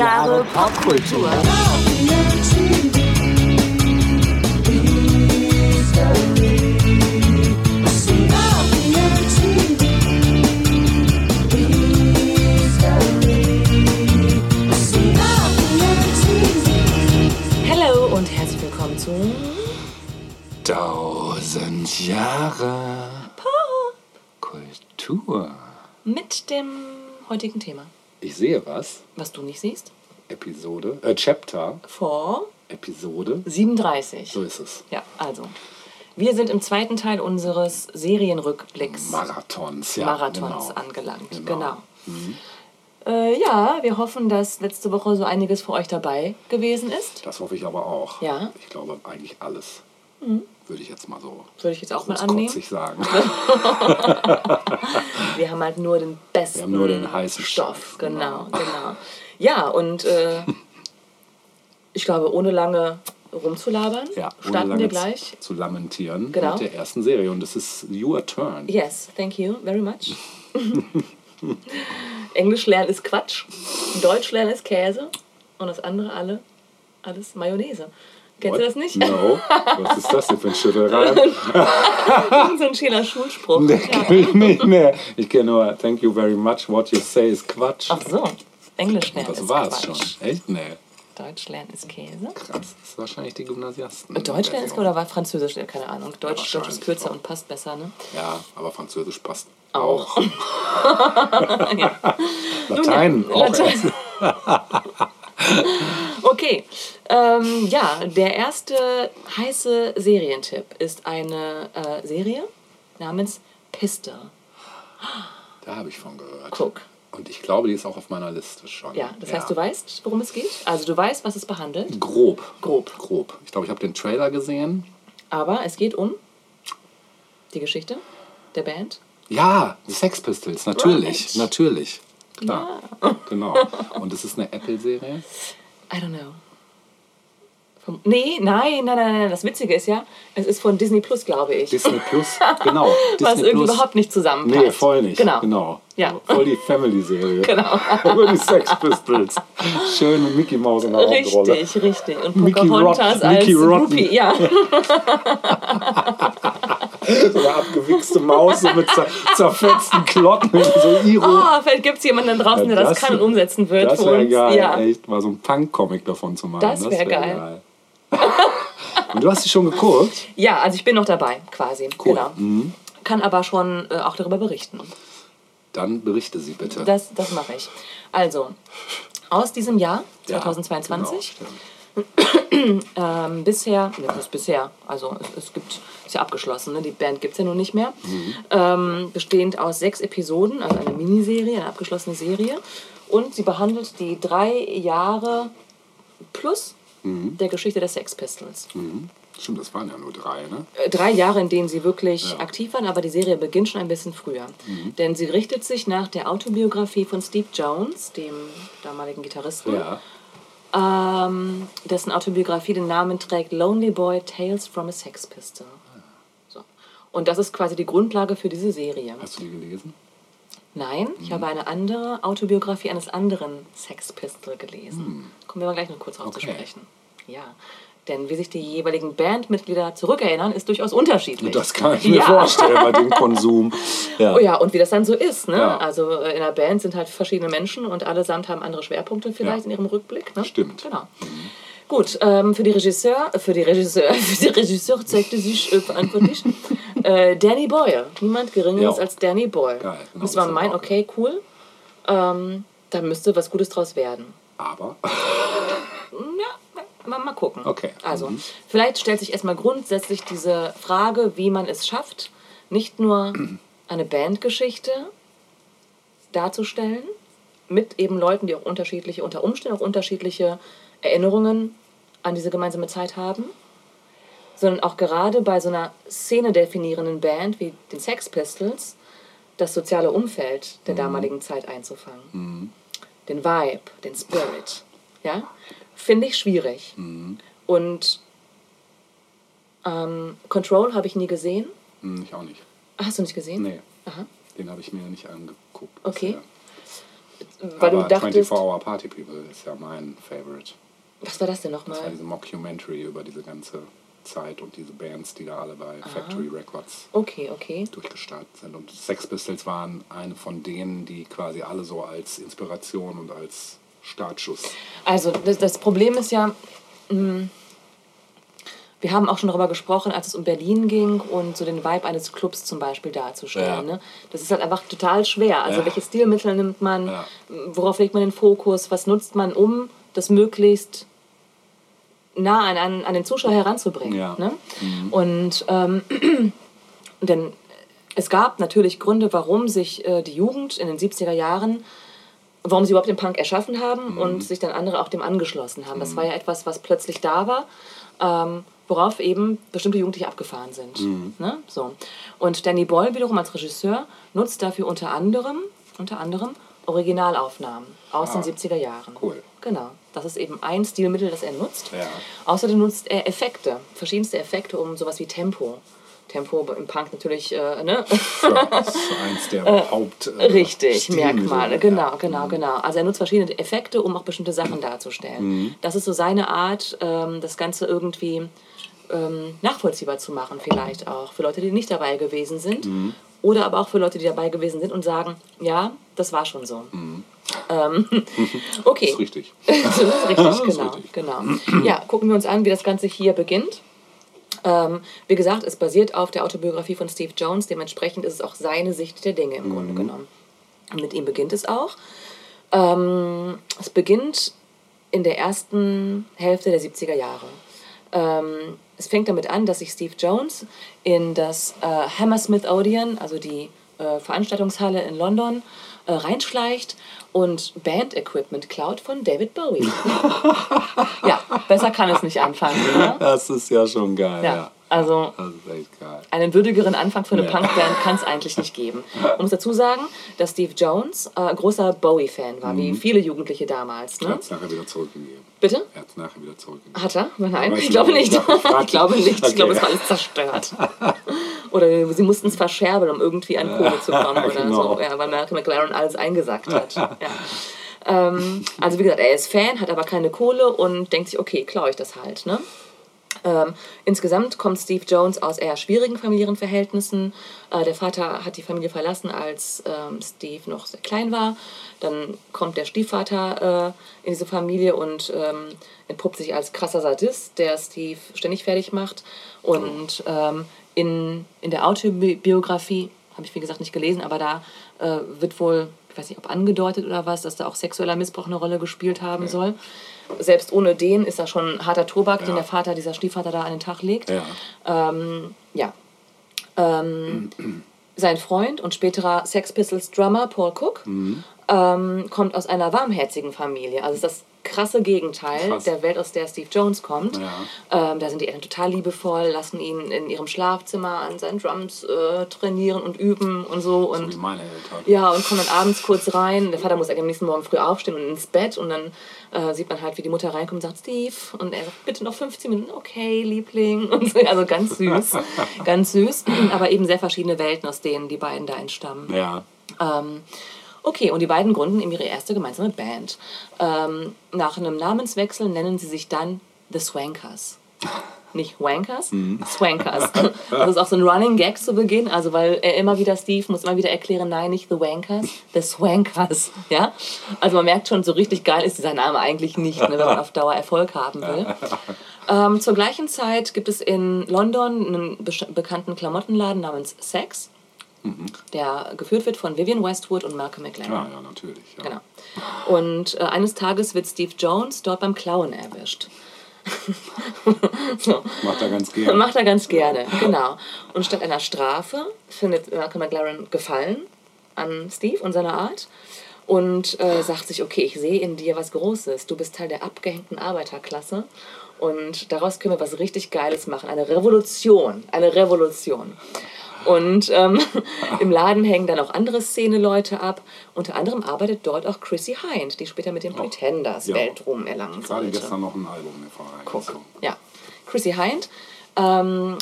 Jahre Popkultur. Hallo und herzlich willkommen zu Tausend Jahre Kultur. mit dem heutigen Thema. Ich sehe was. Was du nicht siehst? Episode, äh, Chapter, Vor Episode. 37. So ist es. Ja, also. Wir sind im zweiten Teil unseres Serienrückblicks Marathons, ja. Marathons genau. angelangt. Genau. Genau. Äh, ja, wir hoffen, dass letzte Woche so einiges für euch dabei gewesen ist. Das hoffe ich aber auch. Ja. Mhm. Ich glaube eigentlich alles. Würde ich jetzt mal so Würde ich jetzt auch mal annehmen. sagen. Wir haben halt nur den besten Wir haben nur den heißen Stoff. Genau, genau. genau. Ja, und äh, ich glaube, ohne lange rumzulabern, Ja, ohne starten lange wir gleich. zu lamentieren Genau. mit der ersten Serie. Und es ist Your Turn. Yes, thank you very much. Englisch lernen ist Quatsch, Deutsch lernen ist Käse und das andere alle, alles Mayonnaise. Kennst du das nicht? No. Was ist das denn für ein Schüttelreim? so ein schöner Schulspruch. Nee, kenn ich nicht mehr. Ich kenne nur Thank you very much. What you say is Quatsch. Ach so, Englisch lernen das war's Quatsch. schon. Echt? Nee. Deutsch lernen ist Käse. Krass. Das ist wahrscheinlich die Gymnasiasten. Deutsch lernen ist oder war Französisch? Keine Ahnung. Deutsch, Deutsch ist kürzer auch. und passt besser, ne? Ja, aber Französisch passt Auch. auch. Latein ja, auch. Latein. Okay, ähm, ja, der erste heiße Serientipp ist eine äh, Serie namens Pistol. Da habe ich von gehört. Guck. Und ich glaube, die ist auch auf meiner Liste schon. Ja, das heißt, du weißt, worum es geht? Also du weißt, was es behandelt, Grob. Grob. Grob. Ich glaube, ich habe den Trailer gesehen. aber es geht um die Geschichte der Band. Ja, die Sex Pistols, natürlich. Right. Natürlich. Klar. Genau. Und es ist eine Apple-Serie. I don't know. Vom, nee, nein, nein, nein, nein. Das Witzige ist ja, es ist von Disney Plus, glaube ich. Disney Plus. Genau. was Disney irgendwie überhaupt nicht zusammenpasst. Nee, voll nicht. Genau. genau. Ja. Voll die Family-Serie. Genau. Über die Sex Pistols. Schön mit Mickey Mouse in der Hauptrolle. Richtig, richtig. Und Mickey Pocahontas Rot- als Mickey Rotten. Ja, So eine abgewichste Maus so mit zer zerfetzten Klotten. So Iro. oh, vielleicht gibt es jemanden draußen, Ja, der das, das- kann und umsetzen wird das wäre geil, ja. echt. Mal so ein Punk-Comic davon zu machen. Das wär wär geil. Und du hast sie schon geguckt? ja, also ich bin noch dabei, quasi. Cool. Genau. Mhm. Kann aber schon äh, auch darüber berichten. Dann berichte sie bitte. Das, das mache ich. Also, aus diesem Jahr, Ja, 2022, Genau, stimmt. ähm, bisher, ne, was ist bisher, also es, es gibt, ist ja abgeschlossen, ne? die Band gibt es ja nun nicht mehr, Mhm. ähm, bestehend aus sechs Episoden, also eine Miniserie, eine abgeschlossene Serie. Und sie behandelt die drei Jahre plus Mhm. der Geschichte der Sex Pistols. Stimmt, das waren ja nur drei, ne? Äh, Drei Jahre, in denen sie wirklich Ja. Mhm. aktiv waren, aber die Serie beginnt schon ein bisschen früher. Denn sie richtet sich nach der Autobiografie von Steve Jones, dem damaligen Gitarristen, Ja. Ähm, dessen Autobiografie den Namen trägt Lonely Boy Tales from a Sex Pistol. So. Und das ist quasi die Grundlage für diese Serie. Hast du die gelesen? Nein, Mhm. ich habe eine andere Autobiografie eines anderen Sex Pistol gelesen. Kommen wir mal gleich noch kurz drauf zu Mhm. Okay. sprechen. Ja. Denn wie sich die jeweiligen Bandmitglieder zurückerinnern, ist durchaus unterschiedlich. Das kann ich mir Ja. vorstellen bei dem Konsum. Ja. Oh ja, und wie das dann so ist. Ne? Ja. Also äh, in einer Band sind halt verschiedene Menschen und allesamt haben andere Schwerpunkte vielleicht in ihrem Rückblick. Ne? Stimmt. Genau. Gut, ähm, für die Regisseur, für die Regisseur, für die Regisseur zeigte sich äh, verantwortlich äh, Danny Boyle. Niemand Geringeres als Danny Boyle. Geil, genau, Müsste man das meinen, okay, cool. Ähm, da müsste was Gutes draus werden. Aber. Ja, mal, mal gucken. Okay. Also, Mhm. vielleicht stellt sich erstmal grundsätzlich diese Frage, wie man es schafft, nicht nur eine Bandgeschichte darzustellen, mit eben Leuten, die auch unterschiedliche, unter Umständen auch unterschiedliche Erinnerungen an diese gemeinsame Zeit haben, sondern auch gerade bei so einer Szene definierenden Band wie den Sex Pistols das soziale Umfeld der damaligen Zeit einzufangen. Den Vibe, den Spirit. Ja? Finde ich schwierig. Und ähm, Control habe ich nie gesehen. Hm, ich auch nicht. Hast du nicht gesehen? Nee, Aha. den habe ich mir nicht angeguckt. Okay. bisher. Weil Aber du dachtest, 24 Hour Party People ist ja mein Favorite. was war das denn Das war nochmal? diese Mockumentary über diese ganze Zeit und diese Bands, die da alle bei Ah. Factory Records Okay, okay. durchgestartet sind. Und Sex Pistols waren eine von denen, die quasi alle so als Inspiration und als Startschuss. Also das, das Problem ist ja, mh, wir haben auch schon darüber gesprochen, als es um Berlin ging und so den Vibe eines Clubs zum Beispiel darzustellen. Ja. Ne? Das ist halt einfach total schwer. Also Ja. welche Stilmittel nimmt man, Ja. worauf legt man den Fokus, was nutzt man, um das möglichst nah an, an, an den Zuschauer heranzubringen. Ne? Und ähm, denn es gab natürlich Gründe, warum sich äh, die Jugend in den 70er Jahren, warum sie überhaupt den Punk erschaffen haben und sich dann andere auch dem angeschlossen haben. Das war ja etwas, was plötzlich da war, ähm, worauf eben bestimmte Jugendliche abgefahren sind. Ne? So. Und Danny Boyle wiederum als Regisseur nutzt dafür unter anderem, unter anderem Originalaufnahmen aus Ah, den 70er Jahren. cool. Genau. Das ist eben ein Stilmittel, das er nutzt. Ja. Außerdem nutzt er Effekte, verschiedenste Effekte, um sowas wie Tempo. Tempo im Punk natürlich, äh, ne? Ja, das ist eins der Haupt. äh, Richtig, Stilmittel. Merkmale, genau, genau, genau. Also er nutzt verschiedene Effekte, um auch bestimmte Sachen darzustellen. Das ist so seine Art, ähm, das Ganze irgendwie ähm, nachvollziehbar zu machen, vielleicht auch. Für Leute, die nicht dabei gewesen sind. Oder aber auch für Leute, die dabei gewesen sind und sagen, ja, das war schon so. Ähm, okay. Das ist richtig. das ist richtig, Das ist genau, richtig. genau. Ja, gucken wir uns an, wie das Ganze hier beginnt. Ähm, wie gesagt, es basiert auf der Autobiografie von Steve Jones, dementsprechend ist es auch seine Sicht der Dinge im Grunde genommen. Und mit ihm beginnt es auch. Ähm, es beginnt in der ersten Hälfte der 70er Jahre. Ähm, es fängt damit an, dass sich Steve Jones in das äh, Hammersmith Odeon, also die äh, Veranstaltungshalle in London, äh, reinschleicht und Band-Equipment klaut von David Bowie. ja, besser kann es nicht anfangen. Ne? Das ist ja schon geil. Ja, Ja. Also einen würdigeren Anfang für eine Ja. Punkband kann es eigentlich nicht geben. Man muss dazu sagen, dass Steve Jones äh, großer Bowie-Fan war, Mhm. wie viele Jugendliche damals. Er Ne? hat es nachher wieder zurückgegeben. Bitte? Er hat es nachher wieder zurückgegeben. Hat er? Nein, ich ich glaube nicht. Ich glaube nicht. Ich glaube, es war alles zerstört. Oder sie mussten es verscherbeln, um irgendwie an Kohle zu kommen oder Genau. so. Ja, weil Malcolm McLaren alles eingesackt hat. Ja. Ähm, also wie gesagt, er ist Fan, hat aber keine Kohle und denkt sich, okay, klaue ich das halt. Ne? Ähm, insgesamt kommt Steve Jones aus eher schwierigen familiären Verhältnissen. Äh, der Vater hat die Familie verlassen, als ähm, Steve noch sehr klein war. Dann kommt der Stiefvater äh, in diese Familie und ähm, entpuppt sich als krasser Sadist, der Steve ständig fertig macht. Und ähm, in, in der Autobiografie, habe ich wie gesagt nicht gelesen, aber da äh, wird wohl, ich weiß nicht, ob angedeutet oder was, dass da auch sexueller Missbrauch eine Rolle gespielt haben soll. Selbst ohne den ist das schon harter Tobak, den Ja. der Vater, dieser Stiefvater da an den Tag legt. Ja. Ähm, ja. Ähm, sein Freund und späterer Sex Pistols Drummer Paul Cook Mhm. ähm, kommt aus einer warmherzigen Familie. Also das krasse Gegenteil Krass. der Welt, aus der Steve Jones kommt. Ja. Ähm, da sind die Eltern total liebevoll, lassen ihn in ihrem Schlafzimmer an seinen Drums äh, trainieren und üben und so. So Und wie meine Eltern. ja, und kommt dann abends kurz rein. Der Vater muss eigentlich am nächsten Morgen früh aufstehen und ins Bett. Und dann äh, sieht man halt, wie die Mutter reinkommt und sagt, Steve. Und er sagt, bitte noch 15 Minuten. Okay, Liebling. Und so, also ganz süß. ganz süß. Aber eben sehr verschiedene Welten, aus denen die beiden da entstammen. Ja. Ähm, okay, und die beiden gründen eben ihre erste gemeinsame Band. Ähm, nach einem Namenswechsel nennen sie sich dann The Swankers. Nicht Wankers, Swankers. Das ist auch so ein Running Gag zu Beginn, also weil er immer wieder, Steve muss immer wieder erklären, nein, nicht The Wankers, The Swankers. Ja? Also man merkt schon, so richtig geil ist dieser Name eigentlich nicht, ne, wenn man auf Dauer Erfolg haben will. Ähm, zur gleichen Zeit gibt es in London einen bekannten Klamottenladen namens Sex, der geführt wird von Vivian Westwood und Malcolm McLaren. Ja, ja, natürlich. Ja. Genau. Und äh, eines Tages wird Steve Jones dort beim Klauen erwischt. so. Macht er ganz gerne. Macht er ganz gerne, genau. Und statt einer Strafe findet Malcolm McLaren Gefallen an Steve und seiner Art und äh, sagt sich, okay, ich sehe in dir was Großes. Du bist Teil der abgehängten Arbeiterklasse und daraus können wir was richtig Geiles machen. Eine Revolution, eine Revolution. Und ähm, im Laden hängen dann auch andere Szene-Leute ab. Unter anderem arbeitet dort auch Chrissy Hind, die später mit den Pretenders Ja. Weltruhm erlangen Gerade sollte. gestern noch ein Album vorbei. Guck. Ja. Chrissy Hind ähm,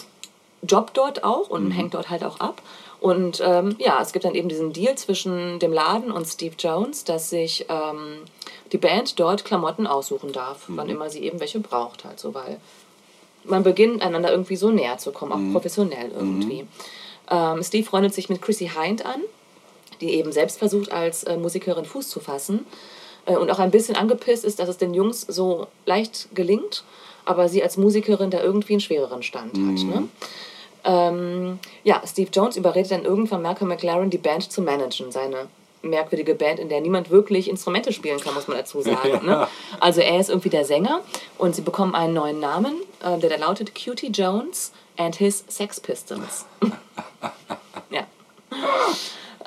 jobbt dort auch Mhm. und hängt dort halt auch ab. Und ähm, ja, es gibt dann eben diesen Deal zwischen dem Laden und Steve Jones, dass sich ähm, die Band dort Klamotten aussuchen darf, wann immer sie eben welche braucht, halt so, weil man beginnt einander irgendwie so näher zu kommen, auch professionell irgendwie. Ähm, Steve freundet sich mit Chrissy Hind an, die eben selbst versucht, als äh, Musikerin Fuß zu fassen äh, und auch ein bisschen angepisst ist, dass es den Jungs so leicht gelingt, aber sie als Musikerin da irgendwie einen schwereren Stand hat. Ne? Ähm, ja, Steve Jones überredet dann irgendwann Malcolm McLaren, die Band zu managen, seine merkwürdige Band, in der niemand wirklich Instrumente spielen kann, muss man dazu sagen. Ne? Also er ist irgendwie der Sänger und sie bekommen einen neuen Namen, äh, der da lautet Cutie Jones and his Sex Pistols. ja.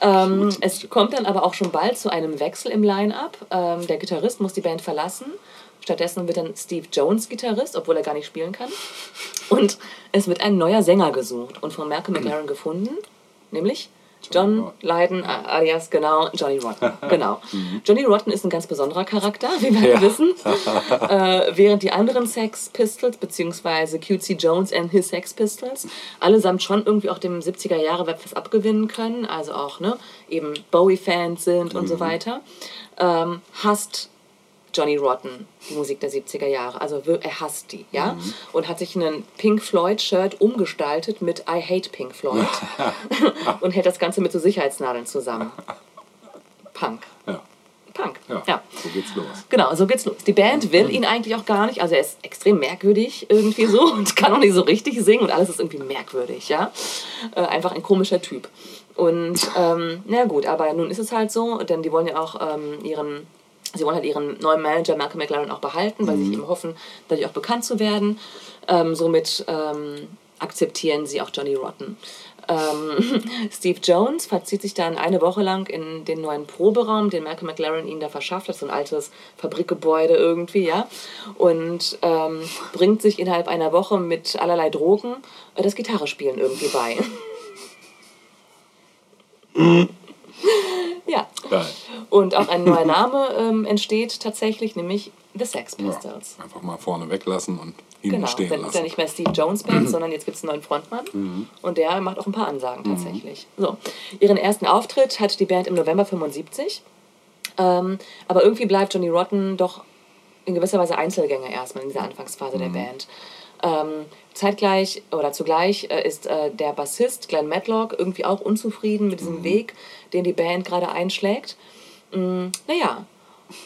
Ähm, es kommt dann aber auch schon bald zu einem Wechsel im Line-Up. Ähm, der Gitarrist muss die Band verlassen. Stattdessen wird dann Steve Jones Gitarrist, obwohl er gar nicht spielen kann. Und es wird ein neuer Sänger gesucht und von Malcolm McLaren gefunden, nämlich John. Lydon, a- alias genau Johnny Rotten. Genau. Johnny Rotten ist ein ganz besonderer Charakter, wie wir Ja. wissen. äh, während die anderen Sex Pistols, beziehungsweise Cutesy Jones and his Sex Pistols, allesamt schon irgendwie auch dem 70er Jahre Web was abgewinnen können, also auch ne, eben Bowie-Fans sind und so weiter, ähm, hasst Johnny Rotten, die Musik der 70er Jahre. Also er hasst die, ja? Und hat sich ein Pink Floyd-Shirt umgestaltet mit I hate Pink Floyd und hält das Ganze mit so Sicherheitsnadeln zusammen. Punk. Ja. Punk. Ja. ja. So geht's los. Genau, so geht's los. Die Band will ihn eigentlich auch gar nicht, also er ist extrem merkwürdig irgendwie so und kann auch nicht so richtig singen und alles ist irgendwie merkwürdig, ja. Äh, einfach ein komischer Typ. Und ähm, na gut, aber nun ist es halt so, denn die wollen ja auch ähm, ihren, sie wollen halt ihren neuen Manager Malcolm McLaren auch behalten, weil sie sich eben hoffen, dadurch auch bekannt zu werden. Ähm, somit ähm, akzeptieren sie auch Johnny Rotten. Ähm, Steve Jones verzieht sich dann eine Woche lang in den neuen Proberaum, den Malcolm McLaren ihnen da verschafft hat, so ein altes Fabrikgebäude irgendwie, ja, und ähm, bringt sich innerhalb einer Woche mit allerlei Drogen äh, das Gitarrespielen irgendwie bei. ja. Geil. Und auch ein neuer Name ähm, entsteht tatsächlich, nämlich The Sex Ja. Pistols. Einfach mal vorne weglassen und ihn Genau, stehen dann ist ja lassen. nicht mehr Steve Jones Band, sondern jetzt gibt es einen neuen Frontmann Mhm. und der macht auch ein paar Ansagen tatsächlich. So, ihren ersten Auftritt hat die Band im November 75, ähm, aber irgendwie bleibt Johnny Rotten doch in gewisser Weise Einzelgänger erstmal in dieser Anfangsphase der Band. Ähm, zeitgleich oder zugleich äh, ist äh, der Bassist Glenn Matlock irgendwie auch unzufrieden mit diesem Weg, den die Band gerade einschlägt. Mm, naja,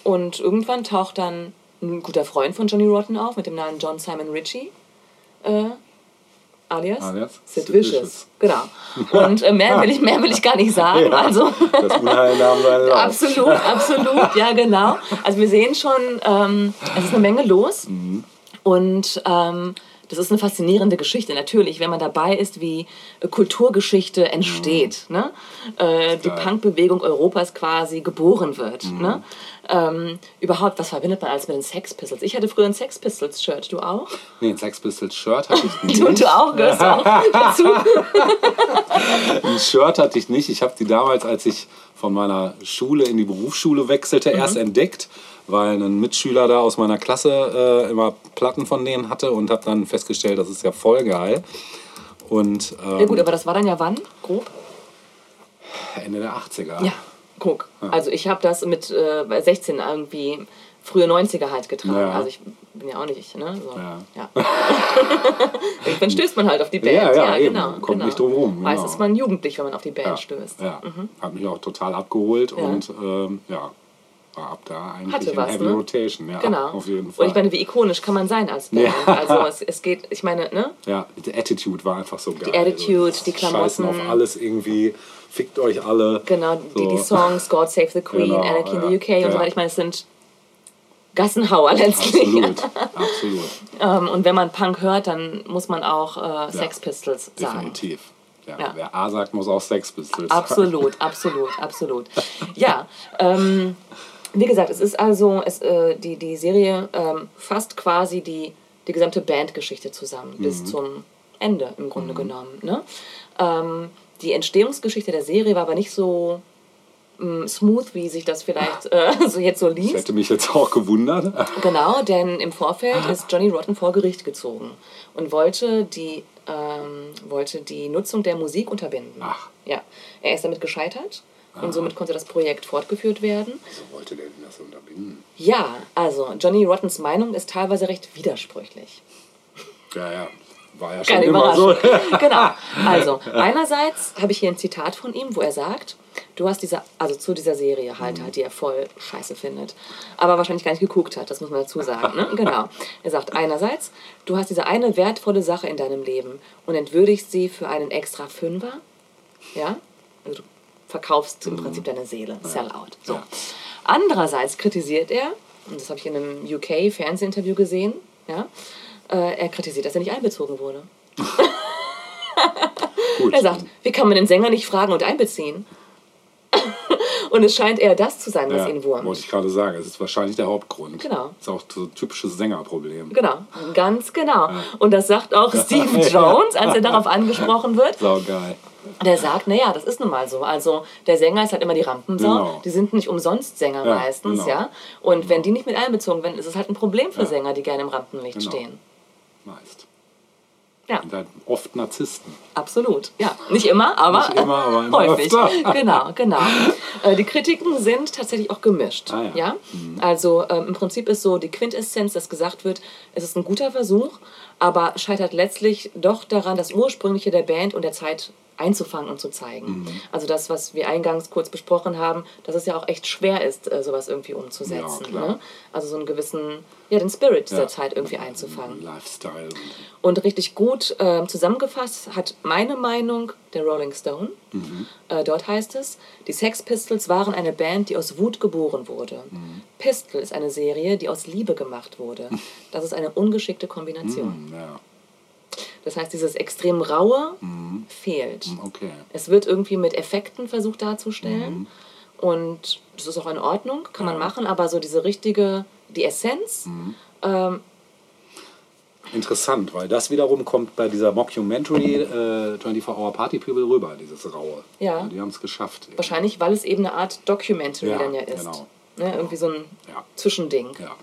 und irgendwann taucht dann ein guter Freund von Johnny Rotten auf mit dem Namen John Simon Ritchie. Äh, alias, Alias Sid, Sid Vicious. Vicious. Genau. Und äh, mehr, will ich, mehr will ich gar nicht sagen. Ja. Also, Das Unheil nahm seinen Lauf. absolut, absolut, ja, genau. Also, wir sehen schon, ähm, es ist eine Menge los. Mhm. Und ähm, das ist eine faszinierende Geschichte, natürlich, wenn man dabei ist, wie äh, Kulturgeschichte entsteht. Ne? Äh, die Mhm. Punkbewegung Europas quasi geboren wird. Mhm. Ne? Ähm, überhaupt, was verbindet man alles mit den Sex Pistols? Ich hatte früher ein Sex Pistols Shirt, du auch? Nee, ein Sex Pistols Shirt hatte ich nicht. Du, du auch, gehörst du auch dazu? Ein Shirt hatte ich nicht. Ich habe die damals, als ich von meiner Schule in die Berufsschule wechselte, Mhm. erst entdeckt, weil ein Mitschüler da aus meiner Klasse äh, immer Platten von denen hatte und habe dann festgestellt, das ist ja voll geil. Und ähm, Ja gut, aber das war dann ja wann? Grob? Ende der 80er. Ja, guck. Also ich habe das mit äh, bei 16 irgendwie frühe 90er halt getragen. Ja. Also ich bin ja auch nicht, ne? So, Ja. ja. Irgendwann stößt man halt auf die Band. Ja, ja, eben. genau. Kommt genau. nicht drum rum, genau. ist man jugendlich, wenn man auf die Band Ja, stößt. ja. hat mich auch total abgeholt Ja. und ähm, ja, war ab da eigentlich Hatte in was, Heavy ne? Rotation. Ja, Genau. auf jeden Fall. Und ich meine, wie ikonisch kann man sein als Band? Ja. Also es, es geht, ich meine, ne? Ja, die Attitude war einfach so geil. Attitude, So, die Scheißen Klamotten. auf alles irgendwie, fickt euch alle. Genau, die, die So. Songs, God Save the Queen, Genau, Anarchy in ja, the UK und ja. so weiter. Ich meine, es sind Gassenhauer letztlich. Absolut, absolut, Ähm, und wenn man Punk hört, dann muss man auch äh, Sex Pistols sagen. definitiv. Ja. Wer A sagt, muss auch Sex Pistols. Absolut, absolut, absolut. Ja, ähm, wie gesagt, es ist also, es, äh, die, die Serie ähm, fasst quasi die, die gesamte Bandgeschichte zusammen, bis zum Ende im Grunde genommen. Ne? Ähm, die Entstehungsgeschichte der Serie war aber nicht so mh, smooth, wie sich das vielleicht äh, so jetzt so Das liest. hätte mich jetzt auch gewundert. Genau, denn im Vorfeld ist Johnny Rotten vor Gericht gezogen und wollte die, ähm, wollte die Nutzung der Musik unterbinden. Ach. Ja, er ist damit gescheitert und somit konnte das Projekt fortgeführt werden. Wieso wollte der denn das unterbinden? Ja, also Johnny Rottens Meinung ist teilweise recht widersprüchlich. Ja, ja. War ja schon Keine immer so. Genau. Also, einerseits habe ich hier ein Zitat von ihm, wo er sagt, du hast diese, also zu dieser Serie halt, halt, die er voll scheiße findet, aber wahrscheinlich gar nicht geguckt hat, das muss man dazu sagen. Ne? Genau. Er sagt einerseits, du hast diese eine wertvolle Sache in deinem Leben und entwürdigst sie für einen extra Fünfer. Ja? Also du verkaufst im Prinzip deine Seele. Sellout. So. Andererseits kritisiert er, und das habe ich in einem UK-Fernsehinterview gesehen, ja, äh, er kritisiert, dass er nicht einbezogen wurde. Er sagt, wie kann man den Sänger nicht fragen und einbeziehen? Und es scheint eher das zu sein, was ja, ihn wurmt. wollte ich gerade sagen. Es ist wahrscheinlich der Hauptgrund. Genau. Ist auch so ein typisches Sängerproblem. Genau, ganz genau. Und das sagt auch Steve Jones, als er darauf angesprochen wird. Sau geil. Der sagt, naja, das ist nun mal so. Also der Sänger ist halt immer die Rampensau. Genau. Die sind nicht umsonst Sänger Ja, meistens, genau. ja. Und wenn die nicht mit einbezogen werden, ist es halt ein Problem für Ja. Sänger, die gerne im Rampenlicht Genau. stehen. Meist. Ja, Und halt oft Narzissten. absolut. Ja, nicht immer, aber, Nicht immer, aber immer häufig. öfter. Genau, genau. Äh, Die Kritiken sind tatsächlich auch gemischt. Ah, ja. Also ähm, im Prinzip ist so die Quintessenz, dass gesagt wird, es ist ein guter Versuch, aber scheitert letztlich doch daran, das Ursprüngliche der Band und der Zeit einzufangen und zu zeigen. Mhm. Also das, was wir eingangs kurz besprochen haben, dass es ja auch echt schwer ist, äh, sowas irgendwie umzusetzen. Ja, ne? Also so einen gewissen, ja, den Spirit dieser Ja. Zeit irgendwie einzufangen. Lifestyle. Und richtig gut ähm, zusammengefasst hat meine Meinung der Rolling Stone. Äh, dort heißt es, die Sex Pistols waren eine Band, die aus Wut geboren wurde. Pistol ist eine Serie, die aus Liebe gemacht wurde. Das ist eine ungeschickte Kombination. Und, ja, Das heißt, dieses extrem raue fehlt. okay. Es wird irgendwie mit Effekten versucht darzustellen. Und das ist auch in Ordnung, kann man Ja. machen, aber so diese richtige, die Essenz, ähm, Interessant, weil das wiederum kommt bei dieser Mockumentary äh, 24 Hour Party People rüber, dieses Raue. Ja. die haben es geschafft. Wahrscheinlich, weil es eben eine Art Documentary Ja, dann ja ist. genau. Ne, irgendwie so ein Ja. Zwischending. Ja,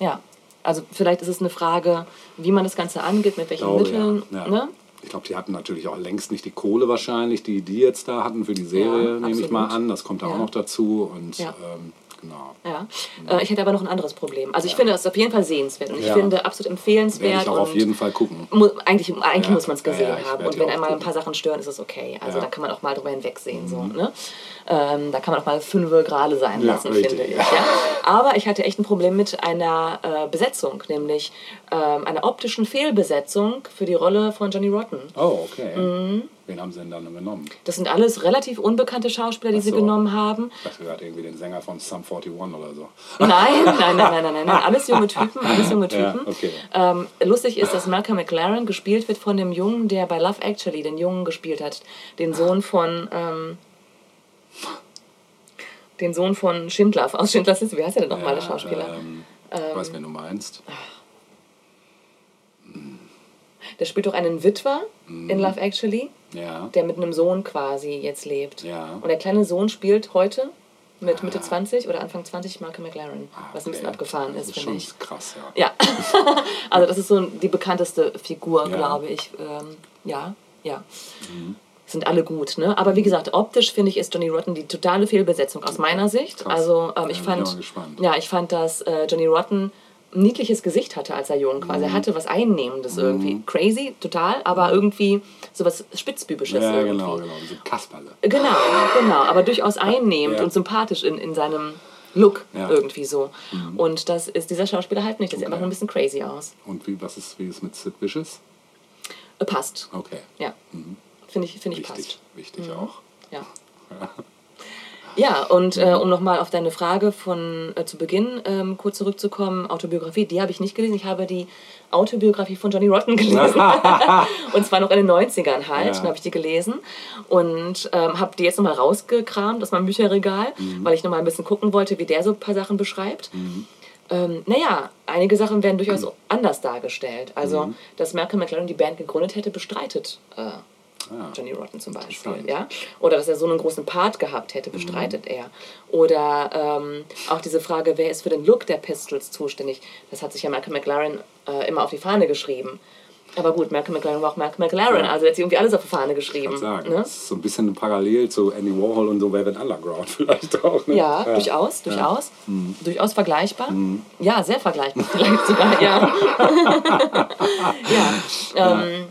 Ja. Also vielleicht ist es eine Frage, wie man das Ganze angeht, mit welchen glaube, Mitteln. ja. ja. Ne? Ich glaube, die hatten natürlich auch längst nicht die Kohle wahrscheinlich, die die jetzt da hatten für die Serie, Ja, nehme ich mal an. Das kommt da Ja. auch noch dazu. Und Ja. ähm, genau. Ja. Äh, ich hätte aber noch ein anderes Problem. Also ich finde es auf jeden Fall sehenswert und ich Ja. finde absolut empfehlenswert. Werde ich auch auf jeden Fall gucken. mu eigentlich eigentlich Ja. muss man es gesehen Ja, ja, haben. Und wenn einmal ein paar Sachen stören, ist es okay. Also Ja. Mhm. da kann man auch mal drüber hinwegsehen. So, ne? Ähm, da kann man auch mal fünf gerade sein Ja, lassen, richtig. finde ich. Ja? Aber ich hatte echt ein Problem mit einer äh, Besetzung, nämlich ähm, einer optischen Fehlbesetzung für die Rolle von Johnny Rotten. Oh, okay. Mhm. Wen haben sie denn dann genommen? Das sind alles relativ unbekannte Schauspieler, die Ach sie so. genommen haben. Ich dachte gerade irgendwie den Sänger von Sum 41 oder so. Nein, nein, nein, nein, nein, nein. Alles junge Typen, alles junge Ja, Typen. okay. ähm, lustig ist, dass Malcolm McLaren gespielt wird von dem Jungen, der bei Love Actually den Jungen gespielt hat. Den Sohn von, ähm, den Sohn von Schindler, aus Schindlers Liste. Wie heißt der denn nochmal, der Schauspieler? Ähm, ich weiß, wen du meinst. Der spielt doch einen Witwer Mhm. in Love Actually, Ja. der mit einem Sohn quasi jetzt lebt. Ja. Und der kleine Sohn spielt heute mit Mitte 20 oder Anfang 20 Malcolm McLaren, was ein bisschen Ah. Abgefahren Das ist, ist finde ich. krass, ja. Ja, also das ist so die bekannteste Figur, Ja. glaube ich. Ähm, ja, ja. Sind alle gut, ne? Aber wie gesagt, optisch finde ich, ist Johnny Rotten die totale Fehlbesetzung aus meiner Sicht. Krass. Also ähm, ich fand, ja, ich fand, dass äh, Johnny Rotten ein niedliches Gesicht hatte, als er jung war. Mhm. Also er hatte was Einnehmendes irgendwie. Crazy, total, aber irgendwie sowas Spitzbübisches Ja, irgendwie. genau, genau. Diese Kasperle. Genau, genau, aber durchaus einnehmend Ja. und sympathisch in, in seinem Look Ja. irgendwie so. Und das ist dieser Schauspieler halt nicht. Sieht Okay. einfach nur ein bisschen crazy aus. Und wie, was ist, wie ist mit Sid Vicious? Äh, passt. Okay. Ja. Finde ich, finde ich Wichtig, passt. wichtig auch. Ja. Ja, und äh, um nochmal auf deine Frage von äh, zu Beginn ähm, kurz zurückzukommen, Autobiografie, die habe ich nicht gelesen. Ich habe die Autobiografie von Johnny Rotten gelesen. und zwar noch in den 90ern halt, Ja. da habe ich die gelesen. Und ähm, habe die jetzt nochmal rausgekramt aus meinem Bücherregal, weil ich nochmal ein bisschen gucken wollte, wie der so ein paar Sachen beschreibt. Ähm, naja, einige Sachen werden durchaus anders dargestellt. Also, dass Malcolm McLaren die Band gegründet hätte, bestreitet äh, Johnny Rotten zum Beispiel. Ja? Oder dass er so einen großen Part gehabt hätte, bestreitet er. Oder ähm, auch diese Frage, wer ist für den Look der Pistols zuständig? Das hat sich ja Malcolm McLaren äh, immer auf die Fahne geschrieben. Aber gut, Malcolm McLaren war auch Malcolm McLaren, Ja. also er hat sich irgendwie alles auf die Fahne geschrieben. Ich sagen. Ne? Das ist so ein bisschen parallel zu Andy Warhol und so Velvet Underground vielleicht auch. Ne? Ja, durchaus, durchaus. Durchaus vergleichbar. Ja, sehr vergleichbar vielleicht sogar, ja. ja. Ähm,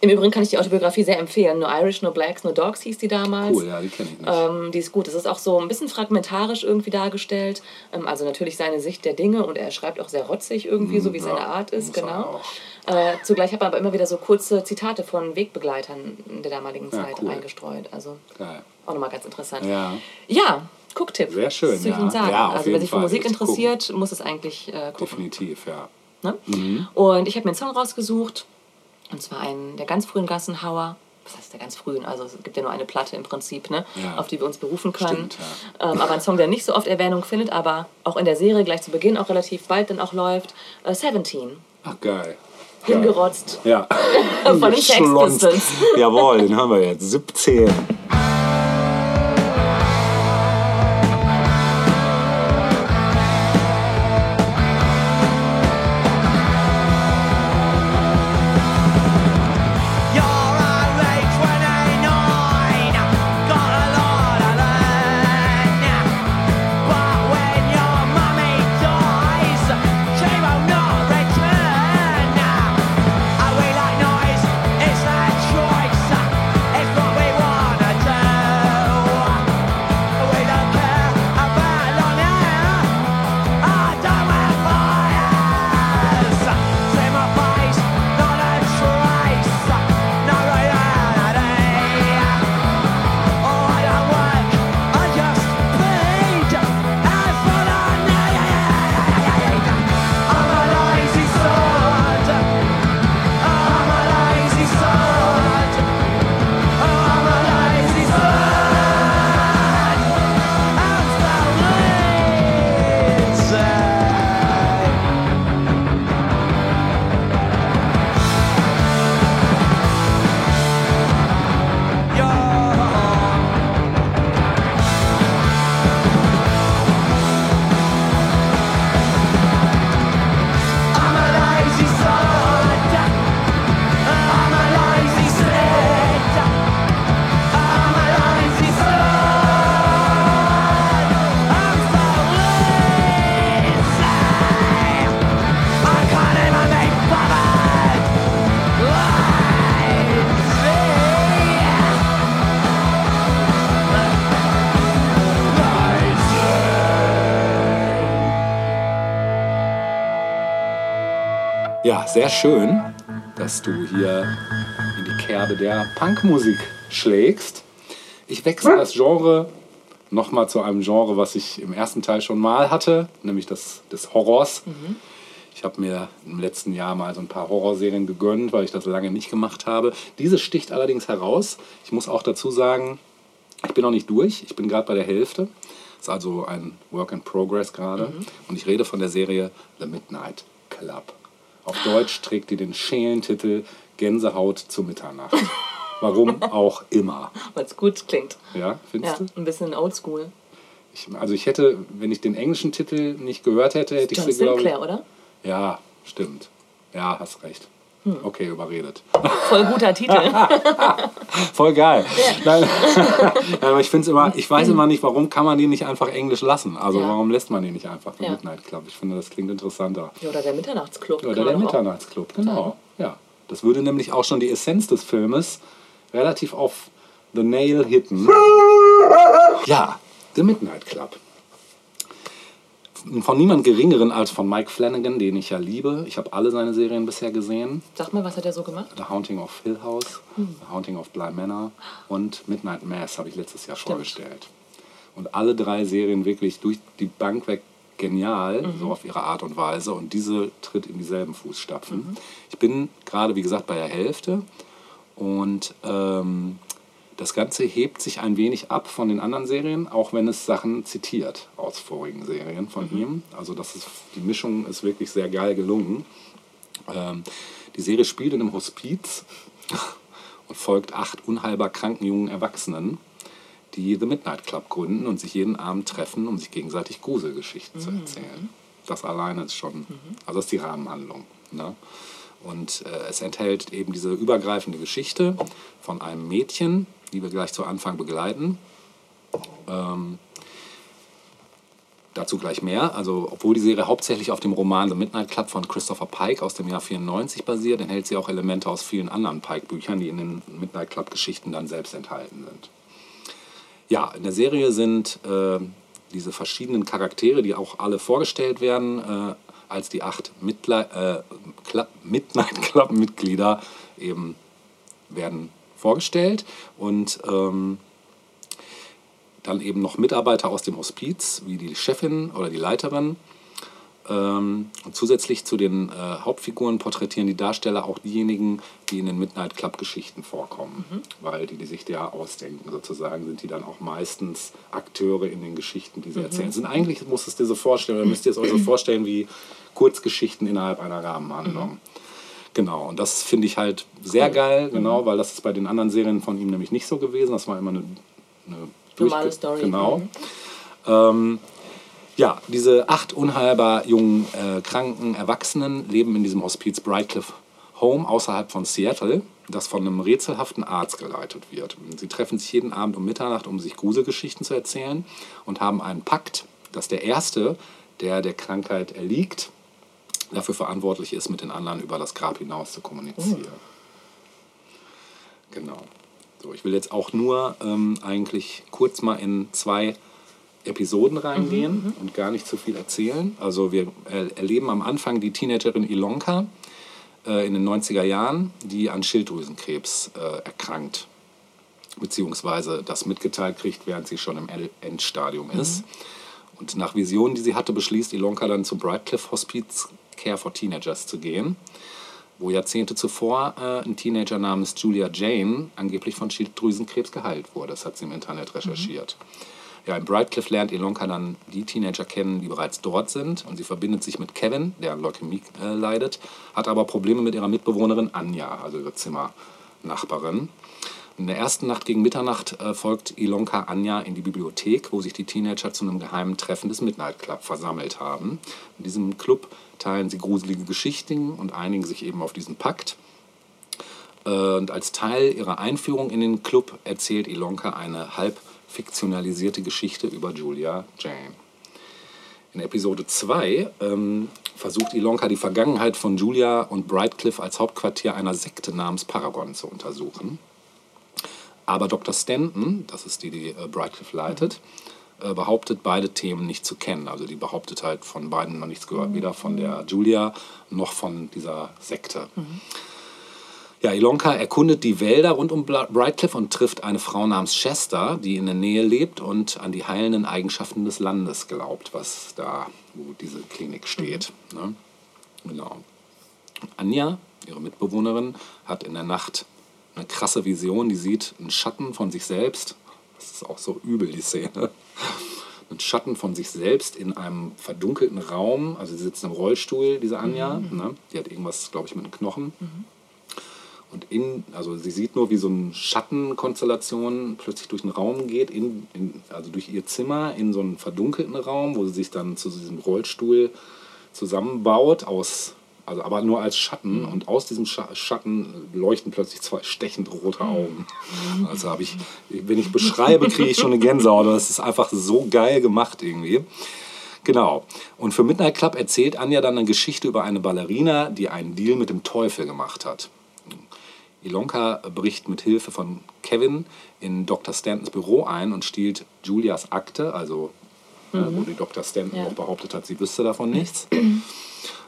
Im Übrigen kann ich die Autobiografie sehr empfehlen. No Irish, No Blacks, No Dogs hieß die damals. Cool, ja, die kenne ich nicht. Ähm, die ist gut. Es ist auch so ein bisschen fragmentarisch irgendwie dargestellt. Ähm, also natürlich seine Sicht der Dinge und er schreibt auch sehr rotzig irgendwie, so wie ja, seine Art ist, er genau. Äh, zugleich hat man aber immer wieder so kurze Zitate von Wegbegleitern in der damaligen Ja, Zeit cool. eingestreut. Also Geil. auch nochmal ganz interessant. Ja. Ja, Gucktipp. Sehr schön, ich ja. Sagen? Ja, also wer sich für. Musik interessiert, muss es eigentlich äh, gucken. Definitiv, ja. Ne? Mhm. Und ich habe mir einen Song rausgesucht. Und zwar einen der ganz frühen Gassenhauer. Was heißt der ganz frühen? Also es gibt ja nur eine Platte im Prinzip, ne? Ja. auf die wir uns berufen können. Stimmt, ähm, aber ein Song, der nicht so oft Erwähnung findet, aber auch in der Serie gleich zu Beginn auch relativ bald dann auch läuft. Äh, 17. Ach, geil. Hingerotzt. Ja. Von den Sex. Jawohl, den haben wir jetzt. 17. Ja, sehr schön, dass du hier in die Kerbe der Punkmusik schlägst. Ich wechsle das Genre nochmal zu einem Genre, was ich im ersten Teil schon mal hatte, nämlich das des Horrors. Ich habe mir im letzten Jahr mal so ein paar Horrorserien gegönnt, weil ich das lange nicht gemacht habe. Diese sticht allerdings heraus. Ich muss auch dazu sagen, ich bin noch nicht durch. Ich bin gerade bei der Hälfte. Ist also ein Work in Progress gerade. Und ich rede von der Serie The Midnight Club. Auf Deutsch trägt die den schälen Titel Gänsehaut zu Mitternacht. Warum auch immer. Weil es gut klingt. Ja, Ja, findest du? ein bisschen oldschool. Ich, also ich hätte, wenn ich den englischen Titel nicht gehört hätte, hätte ich sie, glaube ich. Sinclair, oder? Ja, stimmt. Ja, hast recht. Hm. Okay, überredet. Voll guter Titel. Voll geil. Nein, Nein, aber ich finde es immer, ich weiß immer nicht, warum kann man die nicht einfach Englisch lassen? Also Ja. warum lässt man die nicht einfach The Ja. Midnight Club? Ich finde, das klingt interessanter. Ja, Oder der Mitternachtsclub. Oder der auch- Mitternachtsclub, genau. Ja. Das würde nämlich auch schon die Essenz des Filmes relativ auf The Nail hitten. Ja, The Midnight Club. Von niemand Geringeren als von Mike Flanagan, den ich ja liebe. Ich habe alle seine Serien bisher gesehen. Sag mal, was hat er so gemacht? The Haunting of Hill House, Hm. The Haunting of Bly Manor und Midnight Mass habe ich letztes Jahr vorgestellt. Und alle drei Serien wirklich durch die Bank weg genial, Mhm. so auf ihre Art und Weise. Und diese tritt in dieselben Fußstapfen. Mhm. Ich bin gerade, wie gesagt, bei der Hälfte. Und ähm, das Ganze hebt sich ein wenig ab von den anderen Serien, auch wenn es Sachen zitiert aus vorigen Serien von Mhm. ihm. Also das ist, die Mischung ist wirklich sehr geil gelungen. Ähm, die Serie spielt in einem Hospiz und folgt acht unheilbar kranken jungen Erwachsenen, die The Midnight Club gründen und sich jeden Abend treffen, um sich gegenseitig Gruselgeschichten zu erzählen. Das alleine ist schon, also das ist die Rahmenhandlung. Ne? Und äh, es enthält eben diese übergreifende Geschichte von einem Mädchen, die wir gleich zu Anfang begleiten. Ähm, dazu gleich mehr. Also, obwohl die Serie hauptsächlich auf dem Roman The Midnight Club von Christopher Pike aus dem Jahr 94 basiert, enthält sie auch Elemente aus vielen anderen Pike-Büchern, die in den Midnight Club-Geschichten dann selbst enthalten sind. Ja, in der Serie sind äh, diese verschiedenen Charaktere, die auch alle vorgestellt werden, äh, als die acht Midli äh, Club, Midnight Club-Mitglieder eben werden vorgestellt und ähm, dann eben noch Mitarbeiter aus dem Hospiz, wie die Chefin oder die Leiterin. Ähm, und zusätzlich zu den äh, Hauptfiguren porträtieren die Darsteller auch diejenigen, die in den Midnight Club Geschichten vorkommen. Weil die, die sich ja ausdenken, sozusagen, sind die dann auch meistens Akteure in den Geschichten, die sie erzählen. Sind eigentlich, muss es dir so vorstellen, oder müsst ihr es euch so vorstellen wie Kurzgeschichten innerhalb einer Rahmenhandlung. Genau, und das finde ich halt sehr geil, genau, weil das ist bei den anderen Serien von ihm nämlich nicht so gewesen. Das war immer eine, eine Normale Story. Genau. Ähm, ja, diese acht unheilbar jungen, äh, kranken Erwachsenen leben in diesem Hospiz Brightcliff Home außerhalb von Seattle, das von einem rätselhaften Arzt geleitet wird. Sie treffen sich jeden Abend um Mitternacht, um sich Gruselgeschichten zu erzählen und haben einen Pakt, dass der Erste, der der Krankheit erliegt, dafür verantwortlich ist, mit den anderen über das Grab hinaus zu kommunizieren. Genau. So, ich will jetzt auch nur ähm, eigentlich kurz mal in zwei Episoden reingehen und gar nicht zu viel erzählen. Also wir er erleben am Anfang die Teenagerin Ilonka äh, in den 90er Jahren, die an Schilddrüsenkrebs äh, erkrankt, beziehungsweise das mitgeteilt kriegt, während sie schon im Endstadium ist. Und nach Visionen, die sie hatte, beschließt Ilonka dann zum Brightcliff Hospiz Care for Teenagers zu gehen, wo Jahrzehnte zuvor äh, ein Teenager namens Julia Jane angeblich von Schilddrüsenkrebs geheilt wurde. Das hat sie im Internet recherchiert. Ja, in Brightcliff lernt Ilonka dann die Teenager kennen, die bereits dort sind. Und sie verbindet sich mit Kevin, der an Leukämie äh, leidet, hat aber Probleme mit ihrer Mitbewohnerin Anja, also ihre Zimmernachbarin. In der ersten Nacht gegen Mitternacht äh, folgt Ilonka Anja in die Bibliothek, wo sich die Teenager zu einem geheimen Treffen des Midnight Club versammelt haben. In diesem Club teilen sie gruselige Geschichten und einigen sich eben auf diesen Pakt. Äh, Und als Teil ihrer Einführung in den Club erzählt Ilonka eine halb fiktionalisierte Geschichte über Julia Jane. In Episode 2 ähm, versucht Ilonka die Vergangenheit von Julia und Brightcliff als Hauptquartier einer Sekte namens Paragon zu untersuchen. Aber Dr. Stanton, das ist die, die äh, Brightcliff leitet, äh, behauptet, beide Themen nicht zu kennen. Also die behauptet halt von beiden noch nichts gehört, weder von der Julia noch von dieser Sekte. Ja, Ilonka erkundet die Wälder rund um Brightcliff und trifft eine Frau namens Chester, die in der Nähe lebt und an die heilenden Eigenschaften des Landes glaubt, was da, wo diese Klinik steht. Ne? Genau. Anja, ihre Mitbewohnerin, hat in der Nacht eine krasse Vision. Die sieht einen Schatten von sich selbst. Das ist auch so übel, die Szene. Einen Schatten von sich selbst in einem verdunkelten Raum. Also sie sitzt im Rollstuhl, diese Anja. Ne? Die hat irgendwas, glaube ich, mit den Knochen. Und in, also sie sieht nur, wie so eine Schattenkonstellation plötzlich durch den Raum geht, in, in, also durch ihr Zimmer in so einen verdunkelten Raum, wo sie sich dann zu diesem Rollstuhl zusammenbaut, aus, also aber nur als Schatten. Und aus diesem Scha Schatten leuchten plötzlich zwei stechend rote Augen. Also habe ich, wenn ich beschreibe, kriege ich schon eine Gänsehaut. Das ist einfach so geil gemacht irgendwie. Genau. Und für Midnight Club erzählt Anja dann eine Geschichte über eine Ballerina, die einen Deal mit dem Teufel gemacht hat. Ilonka bricht mit Hilfe von Kevin in Dr. Stantons Büro ein und stiehlt Julias Akte, also äh, wo die Dr. Stanton Ja. auch behauptet hat, sie wüsste davon nichts.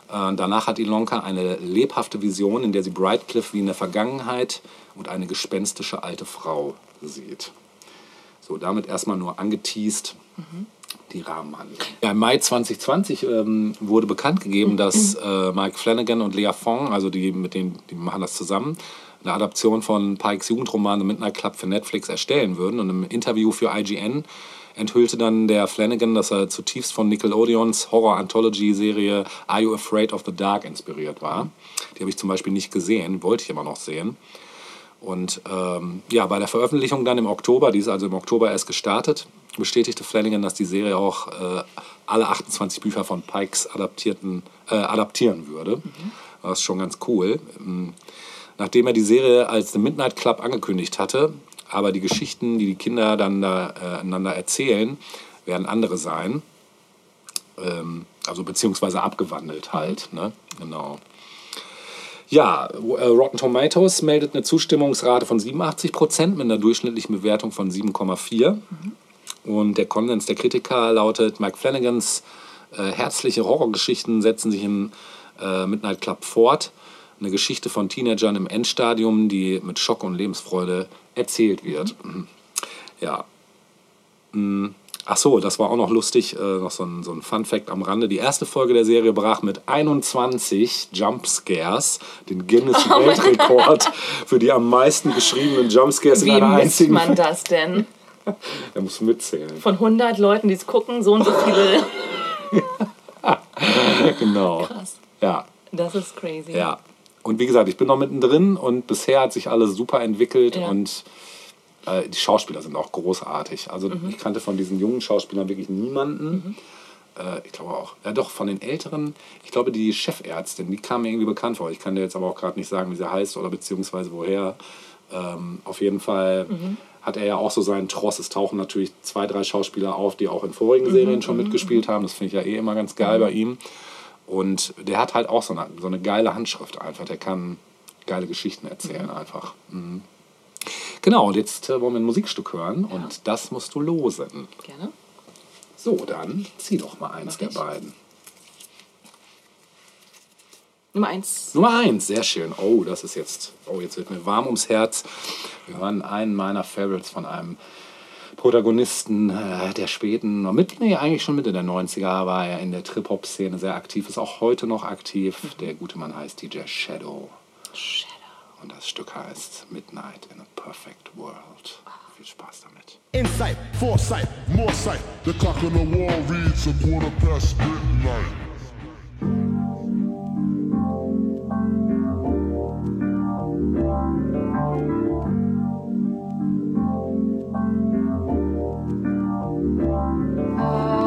Äh, danach hat Ilonka eine lebhafte Vision, in der sie Brightcliff wie in der Vergangenheit und eine gespenstische alte Frau sieht. So, damit erstmal nur angeteased die Rahmenhandlung. Ja, Im Mai 2020 ähm, wurde bekannt gegeben, dass äh, Mike Flanagan und Lea Fong, also die mit denen, die machen das zusammen, eine Adaption von Pikes Jugendroman The Midnight Club für Netflix erstellen würden. Und im Interview für IGN enthüllte dann der Flanagan, dass er zutiefst von Nickelodeons Horror-Anthology-Serie Are You Afraid of the Dark inspiriert war. Die habe ich zum Beispiel nicht gesehen, wollte ich immer noch sehen. Und ähm, ja, bei der Veröffentlichung dann im Oktober, die ist also im Oktober erst gestartet, bestätigte Flanagan, dass die Serie auch äh, alle 28 Bücher von Pikes adaptierten, äh, adaptieren würde. Das ist schon ganz cool. Ähm, Nachdem er die Serie als The Midnight Club angekündigt hatte, aber die Geschichten, die die Kinder dann da, äh, einander erzählen, werden andere sein. Ähm, also beziehungsweise abgewandelt halt. Ne? Genau. Ja, äh, Rotten Tomatoes meldet eine Zustimmungsrate von 87 Prozent mit einer durchschnittlichen Bewertung von 7,4. Und der Konsens der Kritiker lautet, Mike Flanagans äh, herzliche Horrorgeschichten setzen sich im äh, Midnight Club fort. Eine Geschichte von Teenagern im Endstadium, die mit Schock und Lebensfreude erzählt wird. Mhm. Ja. Mm. Ach so, das war auch noch lustig, äh, noch so ein, so ein Fun-Fact am Rande. Die erste Folge der Serie brach mit 21 Jumpscares den Guinness-Weltrekord für die am meisten geschriebenen Jumpscares in Wie einer misst einzigen man das denn? Er muss mitzählen. Von 100 Leuten, die es gucken, so und so viele. Genau. Krass. Ja, Das ist crazy. ja. Und wie gesagt, ich bin noch mittendrin und bisher hat sich alles super entwickelt Ja. und äh, die Schauspieler sind auch großartig. Also Mhm. ich kannte von diesen jungen Schauspielern wirklich niemanden. Äh, ich glaube auch, ja doch, von den älteren, ich glaube die Chefärztin, die kam mir irgendwie bekannt vor. Ich kann dir jetzt aber auch gerade nicht sagen, wie sie heißt oder beziehungsweise woher. Ähm, auf jeden Fall Mhm. hat er ja auch so seinen Tross. Es tauchen natürlich zwei, drei Schauspieler auf, die auch in Mhm, vorigen Serien schon mitgespielt haben. Das finde ich ja eh immer ganz geil bei ihm. Und der hat halt auch so eine, so eine geile Handschrift einfach. Der kann geile Geschichten erzählen einfach. Mhm. Genau, und jetzt äh, wollen wir ein Musikstück hören und das musst du losen. Gerne. So, dann zieh doch mal eins der beiden. Nummer eins. Nummer eins, sehr schön. Oh, das ist jetzt, oh, jetzt wird mir warm ums Herz. Wir hören einen meiner Favorites von einem Protagonisten äh, der späten, mit, nee, eigentlich schon Mitte der 90er war er in der Trip-Hop-Szene sehr aktiv, ist auch heute noch aktiv. Der gute Mann heißt DJ Shadow Shadow. und das Stück heißt Midnight in a Perfect World. Viel Spaß damit. Insight. Foresight, more sight. The clock on the wall reads a quarter past midnight. Oh.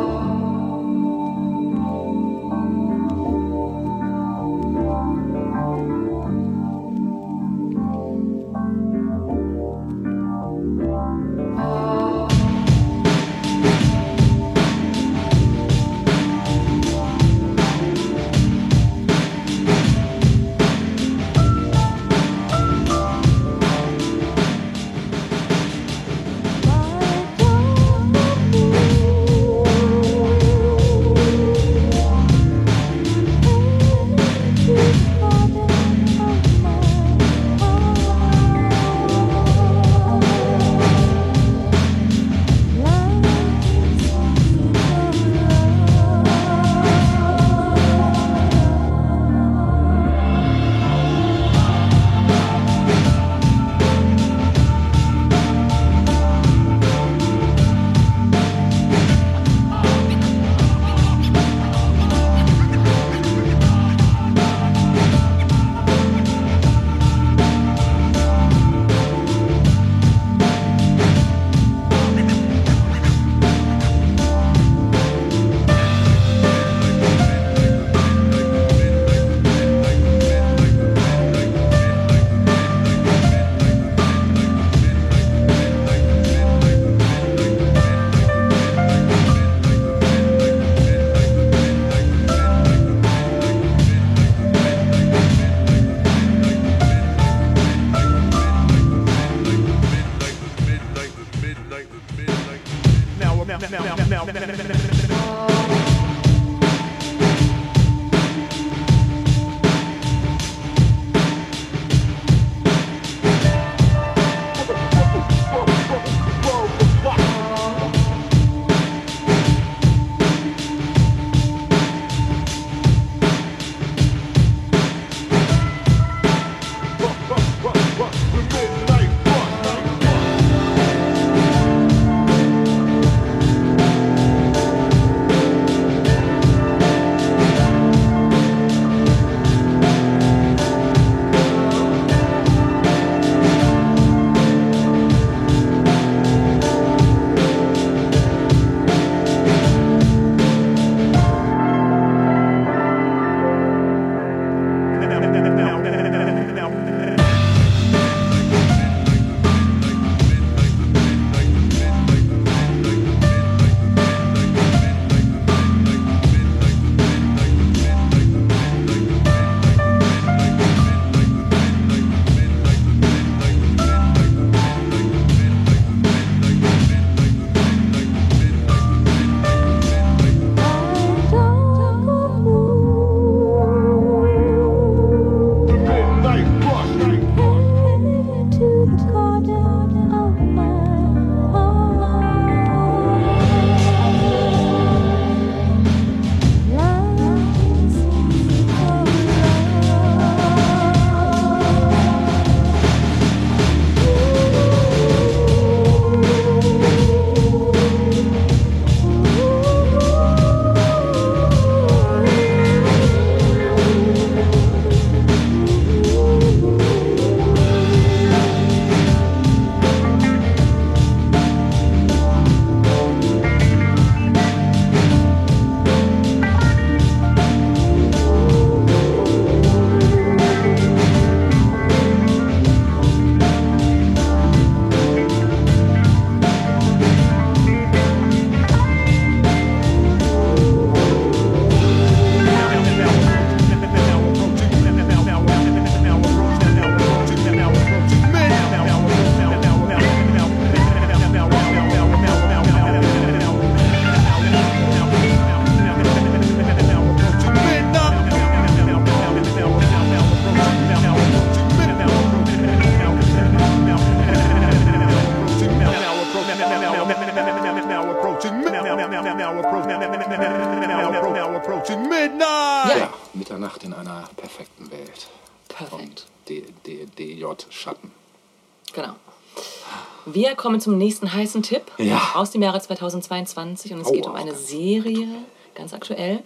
Kommen zum nächsten heißen Tipp Ja. aus dem Jahre 2022 und es Oh, geht um eine Serie, ganz aktuell,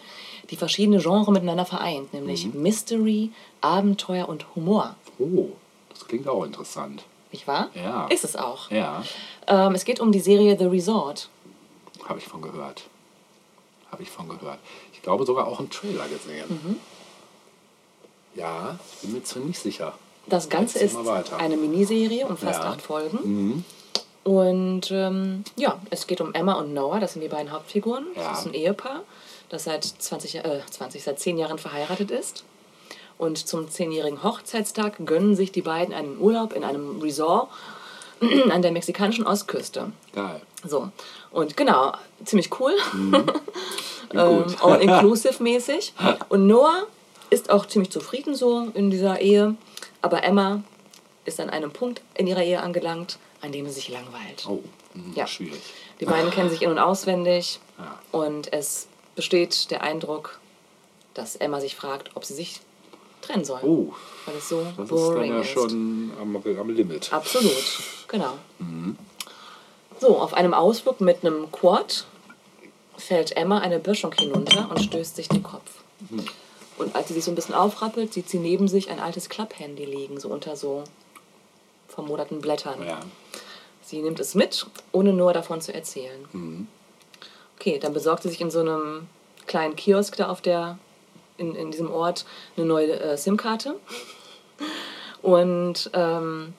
die verschiedene Genres miteinander vereint, nämlich Mhm. Mystery, Abenteuer und Humor. Oh, das klingt auch interessant. Nicht wahr? Ja. Ist es auch. Ja, Ähm, es geht um die Serie The Resort. habe ich von gehört. Habe ich von gehört. Ich glaube sogar auch einen Trailer gesehen. Mhm. Ja, bin mir ziemlich sicher. Das Ganze ist eine Miniserie um fast Ja. Mhm. acht Folgen. Und ähm, ja, es geht um Emma und Noah, das sind die beiden Hauptfiguren. Ja. Das ist ein Ehepaar, das seit 20, äh, 20, seit 10 Jahren verheiratet ist. Und zum zehnjährigen Hochzeitstag gönnen sich die beiden einen Urlaub in einem Resort an der mexikanischen Ostküste. Geil. So, und genau, ziemlich cool. Klingt ähm, all-inclusive-mäßig. Und Noah ist auch ziemlich zufrieden so in dieser Ehe. Aber Emma ist an einem Punkt in ihrer Ehe angelangt, an dem sie sich langweilt. Oh, hm, Ja. schwierig. Die beiden kennen sich in- und auswendig. Ja. Und es besteht der Eindruck, dass Emma sich fragt, ob sie sich trennen soll. Oh, Weil es so das ist dann boring ja ist. schon am, am Limit. Absolut, genau. Mhm. So, auf einem Ausflug mit einem Quad fällt Emma eine Böschung hinunter und stößt sich den Kopf. Mhm. Und als sie sich so ein bisschen aufrappelt, sieht sie neben sich ein altes Klapphandy liegen, so unter so vermoderten Blättern. Ja. Sie nimmt es mit, ohne nur davon zu erzählen. Mhm. Okay, dann besorgt sie sich in so einem kleinen Kiosk da auf der, in, in diesem Ort eine neue äh, SIM-Karte. Und, ähm,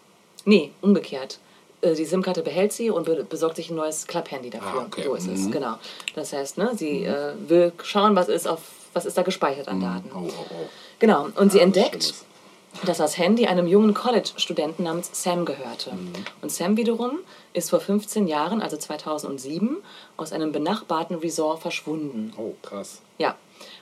nee, umgekehrt. Äh, Die SIM-Karte behält sie und be besorgt sich ein neues Klapp-Handy dafür. Ah, okay. So ist es, Mhm. genau. Das heißt, ne, sie äh, will schauen, was ist, auf, was ist da gespeichert an Daten. Oh, oh, oh. Genau, und sie Ah, was entdeckt. Dass das Handy einem jungen College-Studenten namens Sam gehörte. Mhm. Und Sam wiederum ist vor 15 Jahren, also 2007, aus einem benachbarten Resort verschwunden. Oh, krass. Ja,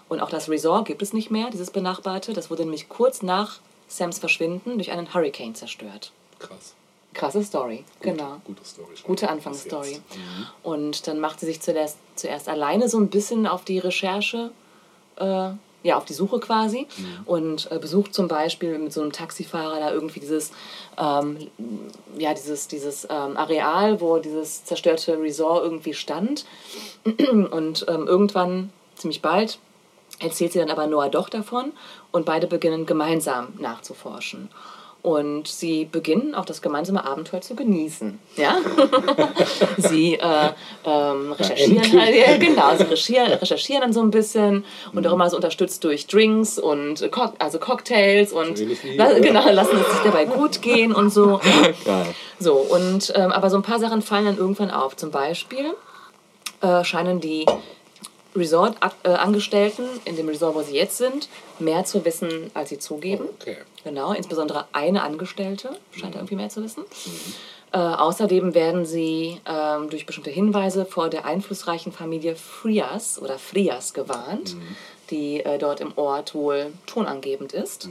und auch das Resort gibt es nicht mehr, dieses benachbarte. Das wurde nämlich kurz nach Sams Verschwinden durch einen Hurricane zerstört. Krass. Krasse Story, genau. Gute Story. schon. Gute Anfangsstory. Mhm. Und dann macht sie sich zuerst, zuerst alleine so ein bisschen auf die Recherche, äh, ja, auf die Suche quasi. Mhm. Und äh, besucht zum Beispiel mit so einem Taxifahrer da irgendwie dieses, ähm, ja, dieses, dieses ähm, Areal, wo dieses zerstörte Resort irgendwie stand. Und ähm, irgendwann, ziemlich bald, erzählt sie dann aber Noah doch davon und beide beginnen gemeinsam nachzuforschen. Und sie beginnen auch das gemeinsame Abenteuer zu genießen. Ja? sie äh, ähm, recherchieren halt, ja, genau, sie recherchieren, recherchieren dann so ein bisschen und auch immer so unterstützt durch Drinks und Cock also Cocktails und la- genau, lassen es sich dabei gut gehen und so. Geil. So, und ähm, aber so ein paar Sachen fallen dann irgendwann auf. Zum Beispiel äh, scheinen die Resort-Angestellten in dem Resort, wo sie jetzt sind, mehr zu wissen, als sie zugeben. Okay. Genau, insbesondere eine Angestellte scheint irgendwie mehr zu wissen. Äh, außerdem werden sie ähm, durch bestimmte Hinweise vor der einflussreichen Familie Frias oder Frias gewarnt, die äh, dort im Ort wohl tonangebend ist.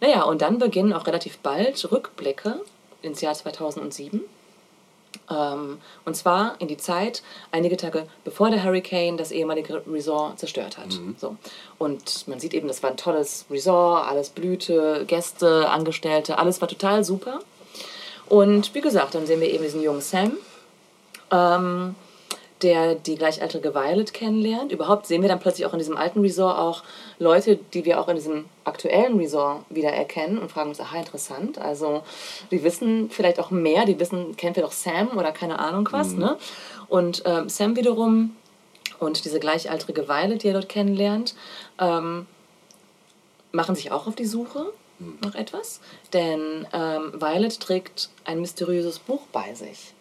Naja, und dann beginnen auch relativ bald Rückblicke ins Jahr 2007. Ähm, und zwar in die Zeit, einige Tage bevor der Hurricane das ehemalige Resort zerstört hat. So. Und man sieht eben, das war ein tolles Resort, alles blühte, Gäste, Angestellte, alles war total super. Und wie gesagt, dann sehen wir eben diesen jungen Sam, ähm, der die gleichaltrige Violet kennenlernt. Überhaupt sehen wir dann plötzlich auch in diesem alten Resort auch Leute, die wir auch in diesem aktuellen Resort wieder erkennen und fragen uns, aha, interessant. Also die wissen vielleicht auch mehr, die wissen, kennen wir doch Sam oder keine Ahnung was. Ne? Und ähm, Sam wiederum und diese gleichaltrige Violet, die er dort kennenlernt, ähm, machen sich auch auf die Suche nach etwas. Denn ähm, Violet trägt ein mysteriöses Buch bei sich,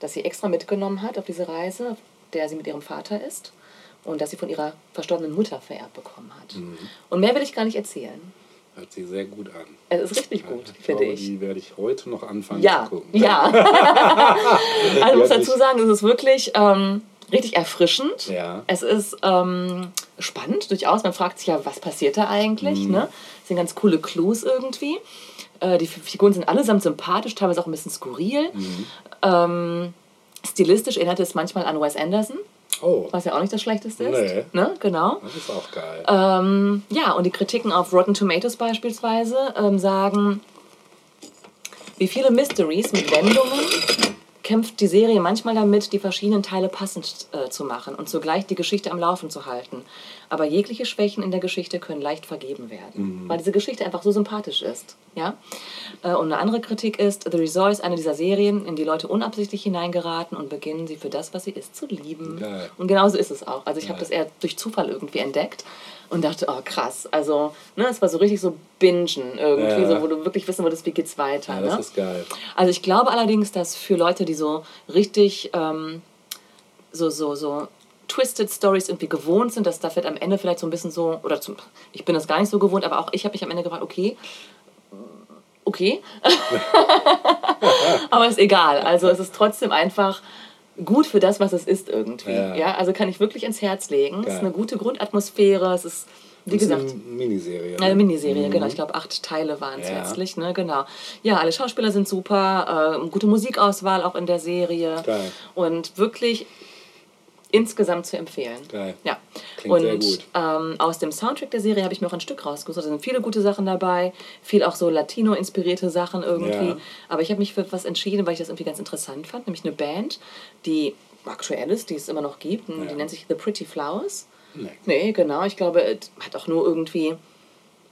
das sie extra mitgenommen hat auf diese Reise, der sie mit ihrem Vater ist und das sie von ihrer verstorbenen Mutter vererbt bekommen hat. Und mehr will ich gar nicht erzählen. Hört sich sehr gut an. Es ist richtig gut, ich finde glaube, ich. Die werde ich heute noch anfangen Ja, zu gucken. ja. also ich muss dazu sagen, es ist wirklich ähm, richtig erfrischend. Ja. Es ist ähm, spannend, durchaus. Man fragt sich ja, was passiert da eigentlich? Mhm. Ne? Es sind ganz coole Clues irgendwie. Äh, die Figuren sind allesamt sympathisch, teilweise auch ein bisschen skurril. Mhm. Ähm, stilistisch erinnert es manchmal an Wes Anderson. Oh, was ja auch nicht das Schlechteste ist. Nee. Ne? Genau. das ist auch geil. Ähm, ja, und die Kritiken auf Rotten Tomatoes beispielsweise ähm, sagen, wie viele Mysteries mit Wendungen kämpft die Serie manchmal damit, die verschiedenen Teile passend äh, zu machen und zugleich die Geschichte am Laufen zu halten. Aber jegliche Schwächen in der Geschichte können leicht vergeben werden, weil diese Geschichte einfach so sympathisch ist. Ja? Äh, und eine andere Kritik ist, The Resort ist eine dieser Serien, in die Leute unabsichtlich hineingeraten und beginnen sie für das, was sie ist, zu lieben. Geil. Und genauso ist es auch. Also ich habe das eher durch Zufall irgendwie entdeckt und dachte, oh krass, also ne, es war so richtig so bingen irgendwie, Ja. so, wo du wirklich wissen wolltest, wie geht's weiter. ja, ne? das ist geil. Also ich glaube allerdings, dass für Leute, die so richtig ähm, so, so, so Twisted Stories irgendwie gewohnt sind, dass da wird am Ende vielleicht so ein bisschen so, oder zum, ich bin das gar nicht so gewohnt, aber auch ich habe mich am Ende gefragt, okay, okay. aber ist egal. Also es ist trotzdem einfach gut für das, was es ist irgendwie. Ja. Ja, also kann ich wirklich ins Herz legen. Es Geil. ist eine gute Grundatmosphäre. Es ist, wie Das ist gesagt, eine Miniserie. ne? eine Miniserie, genau. Ich glaube, acht Teile waren es Ja. letztlich, ne? Genau. Ja, alle Schauspieler sind super, äh, gute Musikauswahl auch in der Serie. Geil. Und wirklich insgesamt zu empfehlen. Geil. Ja. Klingt und sehr gut. Ähm, aus dem Soundtrack der Serie habe ich mir auch ein Stück rausgesucht. Da sind viele gute Sachen dabei, viel auch so Latino-inspirierte Sachen irgendwie. Ja. Aber ich habe mich für was entschieden, weil ich das irgendwie ganz interessant fand, nämlich eine Band, die aktuell ist, die es immer noch gibt. Die nennt sich The Pretty Flowers. Nee, Nee, genau. Ich glaube, es hat auch nur irgendwie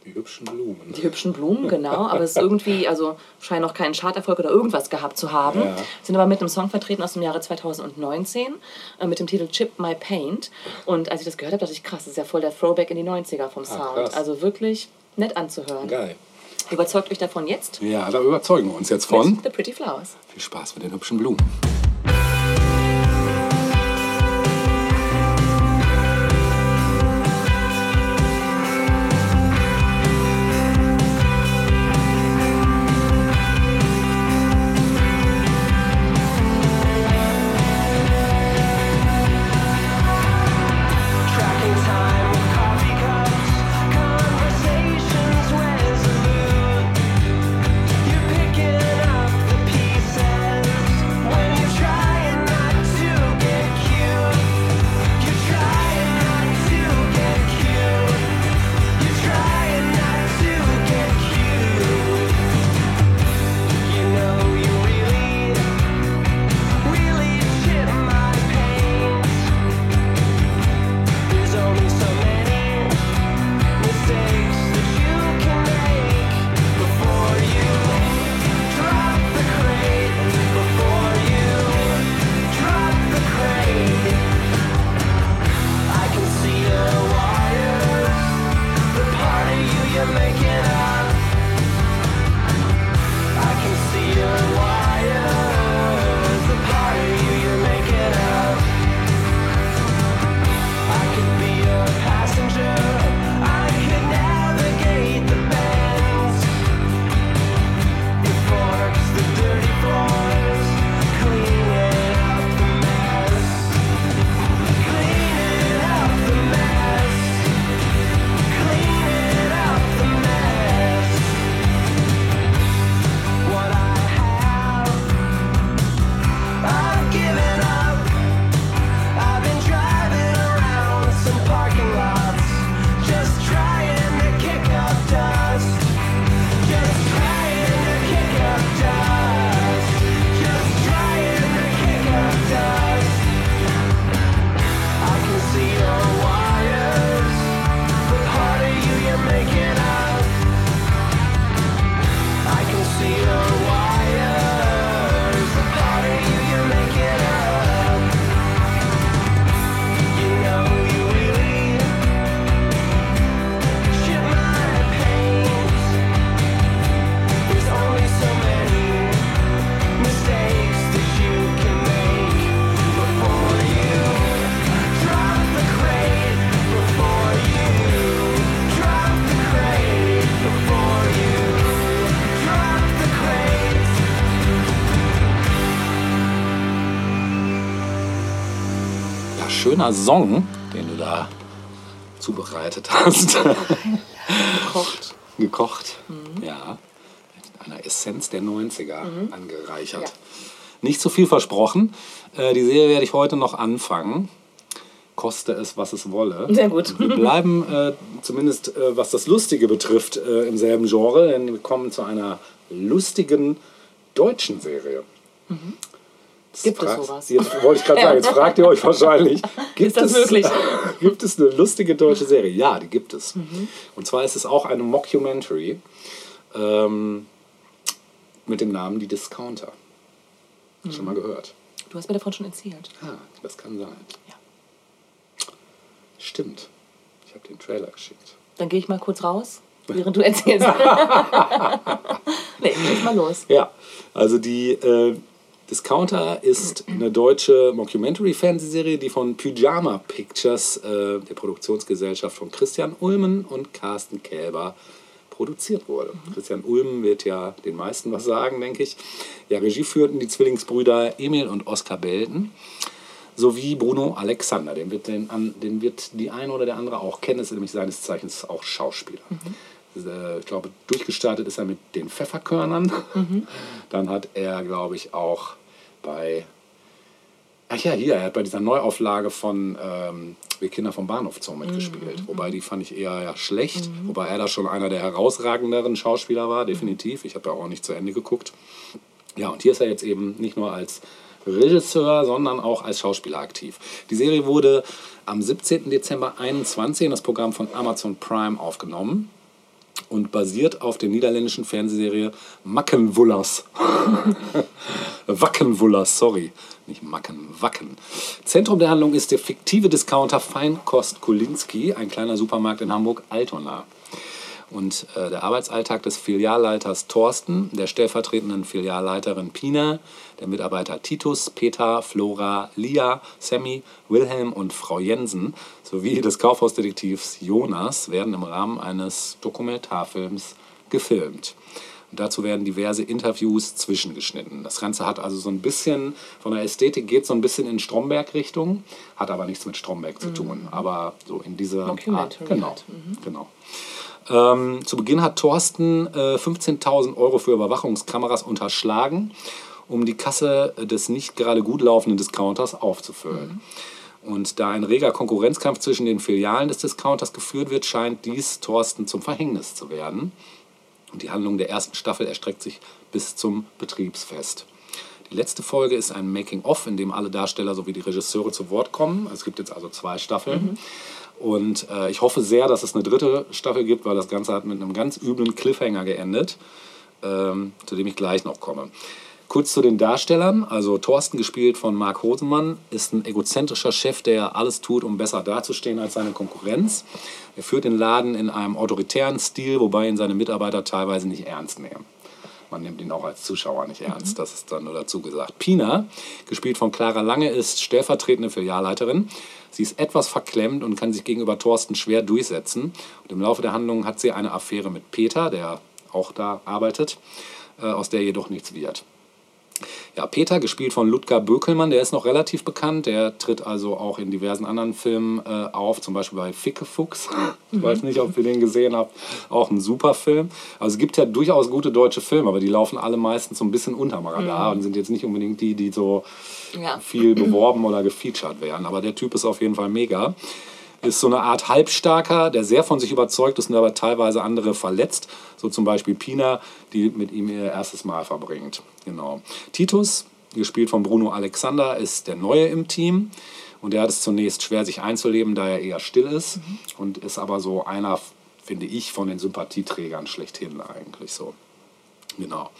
die hübschen Blumen. die hübschen Blumen, genau. Aber es ist irgendwie, also scheint noch keinen Charterfolg oder irgendwas gehabt zu haben. Ja. Sind aber mit einem Song vertreten aus dem Jahre 2019 äh, mit dem Titel Chip My Paint. Und als ich das gehört habe, dachte ich, krass, das ist ja voll der Throwback in die 90er vom Sound. Ah. Also wirklich nett anzuhören. Geil. Überzeugt euch davon jetzt Ja, da überzeugen wir uns jetzt von. mit The Pretty Flowers. Viel Spaß mit den hübschen Blumen. Schöner Song, den du da zubereitet hast. Kocht. Gekocht. Mhm. Ja. Mit einer Essenz der 90er angereichert. Ja. Nicht zu viel versprochen. Äh, die Serie werde ich heute noch anfangen. koste es, was es wolle. Sehr gut. Wir bleiben äh, zumindest, äh, was das Lustige betrifft, äh, im selben Genre, denn wir kommen zu einer lustigen deutschen Serie. Jetzt Mhm. Gibt es fragst- sowas? Jetzt wollte ich gerade sagen, jetzt fragt ihr euch wahrscheinlich, gibt, das es, möglich? gibt es eine lustige deutsche Serie? Ja, die gibt es. Mhm. Und zwar ist es auch eine Mockumentary ähm, mit dem Namen Die Discounter. Schon mal gehört? Du hast mir davon schon erzählt. Ah, das kann sein. Ja. Stimmt. Ich habe den Trailer geschickt. Dann gehe ich mal kurz raus, während du erzählst. nee, leg mal los. Ja, also die äh, Discounter ist eine deutsche Mockumentary-Fernsehserie, die von Pyjama Pictures, äh, der Produktionsgesellschaft von Christian Ulmen und Carsten Kälber, produziert wurde. Christian Ulmen wird ja den meisten was sagen, denke ich. Ja, Regie führten die Zwillingsbrüder Emil und Oskar Belten sowie Bruno Alexander. Den wird, den, an, den wird die eine oder der andere auch kennen, ist nämlich seines Zeichens auch Schauspieler. Äh, Ich glaube, durchgestartet ist er mit den Pfefferkörnern. Dann hat er, glaube ich, auch bei. Ach ja, hier, er hat bei dieser Neuauflage von ähm, Wir Kinder vom Bahnhof Zoo mitgespielt. Wobei die fand ich eher ja, schlecht. Wobei er da schon einer der herausragenderen Schauspieler war, definitiv. Ich habe ja auch nicht zu Ende geguckt. Ja, und hier ist er jetzt eben nicht nur als Regisseur, sondern auch als Schauspieler aktiv. Die Serie wurde am 17. Dezember 21 in das Programm von Amazon Prime aufgenommen und basiert auf der niederländischen Fernsehserie Mackenwullers. Wackenwullers, sorry. Nicht Macken, Wacken. Zentrum der Handlung ist der fiktive Discounter Feinkost Kulinski, ein kleiner Supermarkt in Hamburg-Altona. Und äh, der Arbeitsalltag des Filialleiters Thorsten, der stellvertretenden Filialleiterin Pina, der Mitarbeiter Titus, Peter, Flora, Lia, Sammy, Wilhelm und Frau Jensen sowie des Kaufhausdetektivs Jonas werden im Rahmen eines Dokumentarfilms gefilmt. Und dazu werden diverse Interviews zwischengeschnitten. Das Ganze hat also so ein bisschen, von der Ästhetik geht so ein bisschen in Stromberg-Richtung, hat aber nichts mit Stromberg zu tun. Aber so in diese Art. Genau, halt. genau. Ähm, zu Beginn hat Thorsten äh, 15.000 Euro für Überwachungskameras unterschlagen, um die Kasse des nicht gerade gut laufenden Discounters aufzufüllen. Und da ein reger Konkurrenzkampf zwischen den Filialen des Discounters geführt wird, scheint dies Thorsten zum Verhängnis zu werden. Und die Handlung der ersten Staffel erstreckt sich bis zum Betriebsfest. Die letzte Folge ist ein Making-of, in dem alle Darsteller sowie die Regisseure zu Wort kommen. Es gibt jetzt also zwei Staffeln. Und äh, ich hoffe sehr, dass es eine dritte Staffel gibt, weil das Ganze hat mit einem ganz üblen Cliffhanger geendet, ähm, zu dem ich gleich noch komme. Kurz zu den Darstellern. Also Thorsten, gespielt von Marc Hosemann, ist ein egozentrischer Chef, der alles tut, um besser dazustehen als seine Konkurrenz. Er führt den Laden in einem autoritären Stil, wobei ihn seine Mitarbeiter teilweise nicht ernst nehmen. Man nimmt ihn auch als Zuschauer nicht ernst, das ist dann nur dazu gesagt. Pina, gespielt von Clara Lange, ist stellvertretende Filialleiterin. Sie ist etwas verklemmt und kann sich gegenüber Thorsten schwer durchsetzen. Und im Laufe der Handlung hat sie eine Affäre mit Peter, der auch da arbeitet, äh, aus der jedoch nichts wird. Ja, Peter, gespielt von Ludger Bökelmann, der ist noch relativ bekannt. Der tritt also auch in diversen anderen Filmen äh, auf, zum Beispiel bei Fickefuchs. Ich weiß nicht, ob ihr den gesehen habt. Auch ein super Film. Also es gibt ja durchaus gute deutsche Filme, aber die laufen alle meistens so ein bisschen unterm Radar und sind jetzt nicht unbedingt die, die so Ja. viel beworben oder gefeatured werden. Aber der Typ ist auf jeden Fall mega. Ist so eine Art Halbstarker, der sehr von sich überzeugt ist und aber teilweise andere verletzt. So zum Beispiel Pina, die mit ihm ihr erstes Mal verbringt. Genau. Titus, gespielt von Bruno Alexander, ist der Neue im Team. Und der hat es zunächst schwer, sich einzuleben, da er eher still ist. Und ist aber so einer, finde ich, von den Sympathieträgern schlechthin eigentlich so. Genau.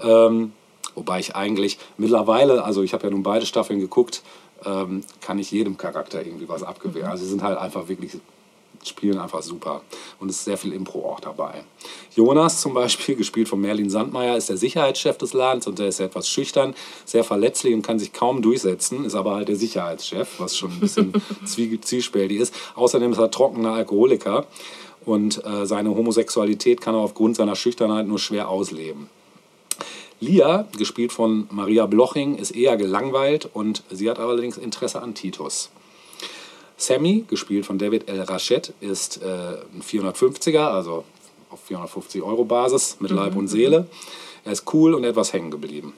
Ähm, wobei ich eigentlich mittlerweile, also ich habe ja nun beide Staffeln geguckt, ähm, kann ich jedem Charakter irgendwie was abgewehren. Also sie sind halt einfach wirklich, spielen einfach super. Und es ist sehr viel Impro auch dabei. Jonas zum Beispiel, gespielt von Merlin Sandmeier, ist der Sicherheitschef des Ladens und der ist etwas schüchtern, sehr verletzlich und kann sich kaum durchsetzen, ist aber halt der Sicherheitschef, was schon ein bisschen zwie- zwiespältig ist. Außerdem ist er trockener Alkoholiker und äh, seine Homosexualität kann er aufgrund seiner Schüchternheit nur schwer ausleben. Lia, gespielt von Maria Bloching, ist eher gelangweilt und sie hat allerdings Interesse an Titus. Sammy, gespielt von David L. Rachet, ist äh, ein 450er, also auf 450 Euro Basis mit Leib und Seele. Er ist cool und etwas hängen geblieben.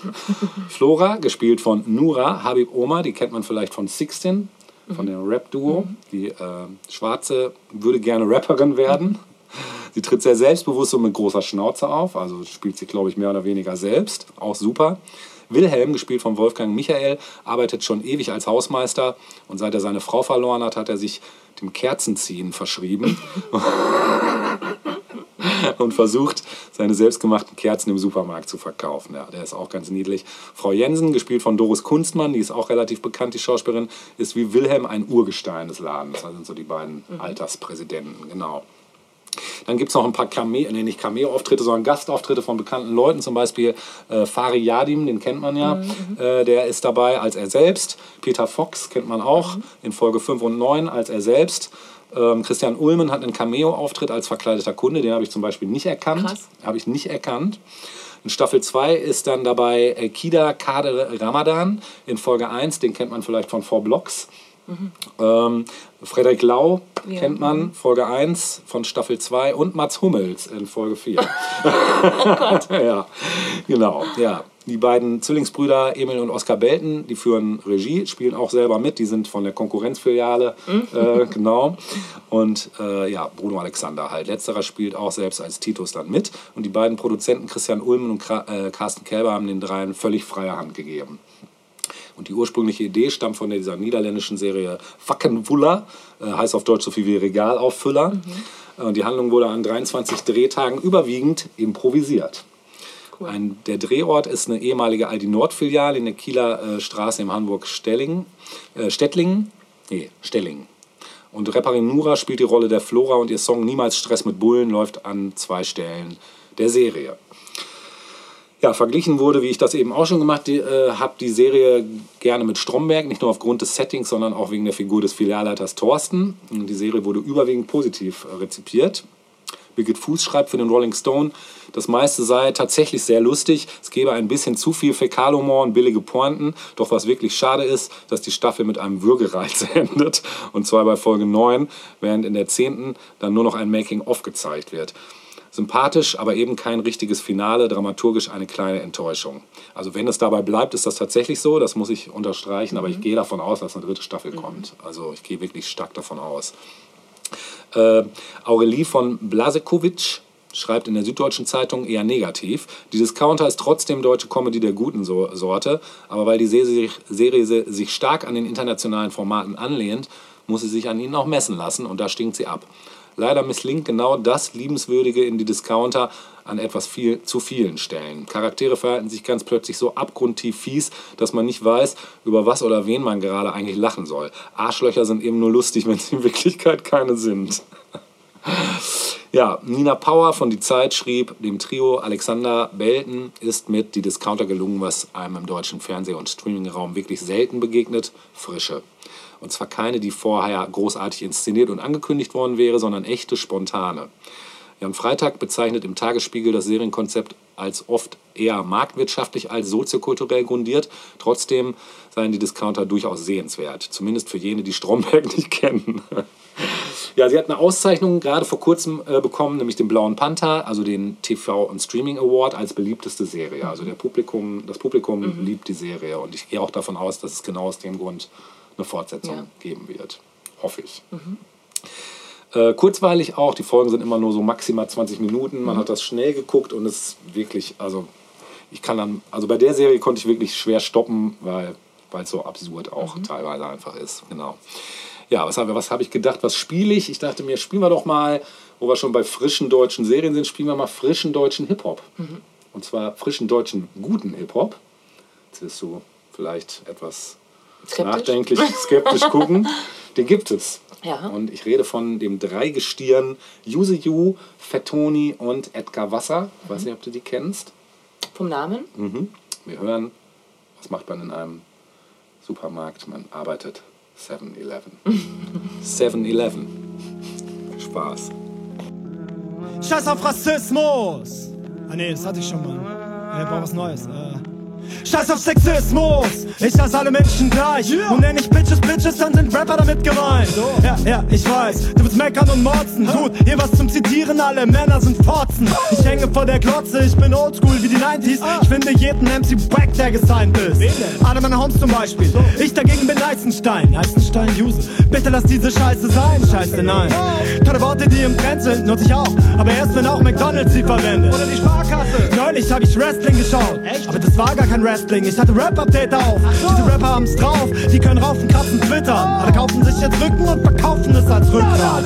Flora, gespielt von Nura Habib Oma, die kennt man vielleicht von Sixteen, von dem Rap-Duo. Die äh, Schwarze würde gerne Rapperin werden. Sie tritt sehr selbstbewusst und mit großer Schnauze auf, also spielt sie, glaube ich, mehr oder weniger selbst. Auch super. Wilhelm, gespielt von Wolfgang Michael, arbeitet schon ewig als Hausmeister und seit er seine Frau verloren hat, hat er sich dem Kerzenziehen verschrieben und versucht, seine selbstgemachten Kerzen im Supermarkt zu verkaufen. Ja, der ist auch ganz niedlich. Frau Jensen, gespielt von Doris Kunstmann, die ist auch relativ bekannt, die Schauspielerin, ist wie Wilhelm ein Urgestein des Ladens. Das sind so die beiden Alterspräsidenten, genau. Dann gibt es noch ein paar Cameo, nee, nicht Cameo-Auftritte, sondern Gastauftritte von bekannten Leuten. Zum Beispiel äh, Fari Yadim, den kennt man ja. Äh, der ist dabei als er selbst. Peter Fox kennt man auch in Folge 5 und 9 als er selbst. Ähm, Christian Ullmann hat einen Cameo-Auftritt als verkleideter Kunde. Den habe ich zum Beispiel nicht erkannt. Habe ich nicht erkannt. In Staffel 2 ist dann dabei äh, Kida Kader Ramadan in Folge 1. Den kennt man vielleicht von Four Blocks. Ähm, Frederik Lau Ja. kennt man, Folge 1 von Staffel 2 und Mats Hummels in Folge 4. ja, genau, ja. Die beiden Zwillingsbrüder Emil und Oskar Belten, die führen Regie, spielen auch selber mit. Die sind von der Konkurrenzfiliale, äh, genau. Und äh, ja, Bruno Alexander halt. Letzterer spielt auch selbst als Titus dann mit. Und die beiden Produzenten Christian Ulmen und Kra äh, Carsten Kelber haben den dreien völlig freie Hand gegeben. Und die ursprüngliche Idee stammt von dieser niederländischen Serie Wackenwuller, äh, heißt auf Deutsch so viel wie Regalauffüller. Äh, Und die Handlung wurde an 23 Drehtagen überwiegend improvisiert. Ein, der Drehort ist eine ehemalige Aldi Nord-Filiale in der Kieler äh, Straße in Hamburg-Stellingen. Äh, Stettlingen? Nee, Stellingen. Und Reparin Nura spielt die Rolle der Flora und ihr Song Niemals Stress mit Bullen läuft an zwei Stellen der Serie. Ja, verglichen wurde, wie ich das eben auch schon gemacht äh, habe, die Serie gerne mit Stromberg, nicht nur aufgrund des Settings, sondern auch wegen der Figur des Filialleiters Thorsten. Und die Serie wurde überwiegend positiv äh, rezipiert. Birgit Fuß schreibt für den Rolling Stone, das meiste sei tatsächlich sehr lustig. Es gebe ein bisschen zu viel Fäkalhumor und billige Pointen. Doch was wirklich schade ist, dass die Staffel mit einem Würgereiz endet. Und zwar bei Folge 9, während in der 10. dann nur noch ein Making-of gezeigt wird. Sympathisch, aber eben kein richtiges Finale, dramaturgisch eine kleine Enttäuschung. Also wenn es dabei bleibt, ist das tatsächlich so, das muss ich unterstreichen, aber ich gehe davon aus, dass eine dritte Staffel kommt. Also ich gehe wirklich stark davon aus. Äh, Aurelie von Blasekovic schreibt in der Süddeutschen Zeitung eher negativ. Die Discounter ist trotzdem deutsche Comedy der guten so Sorte, aber weil die Serie sich, Serie se- sich stark an den internationalen Formaten anlehnt, muss sie sich an ihnen auch messen lassen und da stinkt sie ab. Leider misslingt genau das Liebenswürdige in die Discounter an etwas viel, zu vielen Stellen. Charaktere verhalten sich ganz plötzlich so abgrundtief fies, dass man nicht weiß, über was oder wen man gerade eigentlich lachen soll. Arschlöcher sind eben nur lustig, wenn sie in Wirklichkeit keine sind. Ja, Nina Power von Die Zeit schrieb, dem Trio Alexander Belten ist mit Die Discounter gelungen, was einem im deutschen Fernseh- und Streamingraum wirklich selten begegnet, Frische. Und zwar keine, die vorher großartig inszeniert und angekündigt worden wäre, sondern echte, spontane. Jan Freitag bezeichnet im Tagesspiegel das Serienkonzept als oft eher marktwirtschaftlich als soziokulturell grundiert. Trotzdem seien die Discounter durchaus sehenswert. Zumindest für jene, die Stromberg nicht kennen. Ja, sie hat eine Auszeichnung gerade vor kurzem äh, bekommen, nämlich den Blauen Panther, also den TV und Streaming Award als beliebteste Serie. Also der Publikum, das Publikum liebt die Serie und ich gehe auch davon aus, dass es genau aus dem Grund eine Fortsetzung Ja. geben wird. Hoffe ich. Äh, kurzweilig auch, die Folgen sind immer nur so maximal 20 Minuten. Man hat das schnell geguckt und es ist wirklich, also ich kann dann, also bei der Serie konnte ich wirklich schwer stoppen, weil es so absurd auch teilweise einfach ist. Genau. Ja, was habe was hab ich gedacht, was spiele ich? Ich dachte mir, spielen wir doch mal, wo wir schon bei frischen deutschen Serien sind, spielen wir mal frischen deutschen Hip-Hop. Und zwar frischen deutschen guten Hip-Hop. Jetzt wirst du vielleicht etwas Skeptisch? nachdenklich, skeptisch gucken. Den gibt es. Ja. Und ich rede von dem Dreigestirn Yuzu Yu, Fettoni und Edgar Wasser. Ich weiß nicht, ob du die kennst. Vom Namen? Wir hören, was macht man in einem Supermarkt? Man arbeitet 7-Eleven. 7-Eleven. Viel Spaß. Scheiß auf Rassismus! Ah nee, das hatte ich schon mal. Äh, brauch was Neues. Äh. Scheiß auf Sexismus! Ich hasse alle Menschen gleich und nenn ich Bitches Bitches, dann sind Rapper damit gemeint. Ja, ja, ich weiß, du willst meckern und motzen. Gut, hier was zum Zitieren, alle Männer sind Fotzen. Ich hänge vor der Glotze, ich bin oldschool wie die 90s. Ich finde jeden MC wack, der gesigned ist. Alle meine Homes zum Beispiel. Ich dagegen bin Eisenstein. Eisenstein, Use. Bitte lass diese Scheiße sein. Scheiße, nein. Tolle Worte, die im Trend sind, nutze ich auch. Aber erst wenn auch McDonalds sie verwendet. Oder die Sparkasse. Neulich hab ich Wrestling geschaut. Echt? Aber das war gar kein Wrestling. Ich hatte Rap-Update auf. Diese Rapper haben's drauf. Die können raufen, kratzen, twittern. Alle kaufen sich jetzt Rücken und verkaufen es als Rückgrat.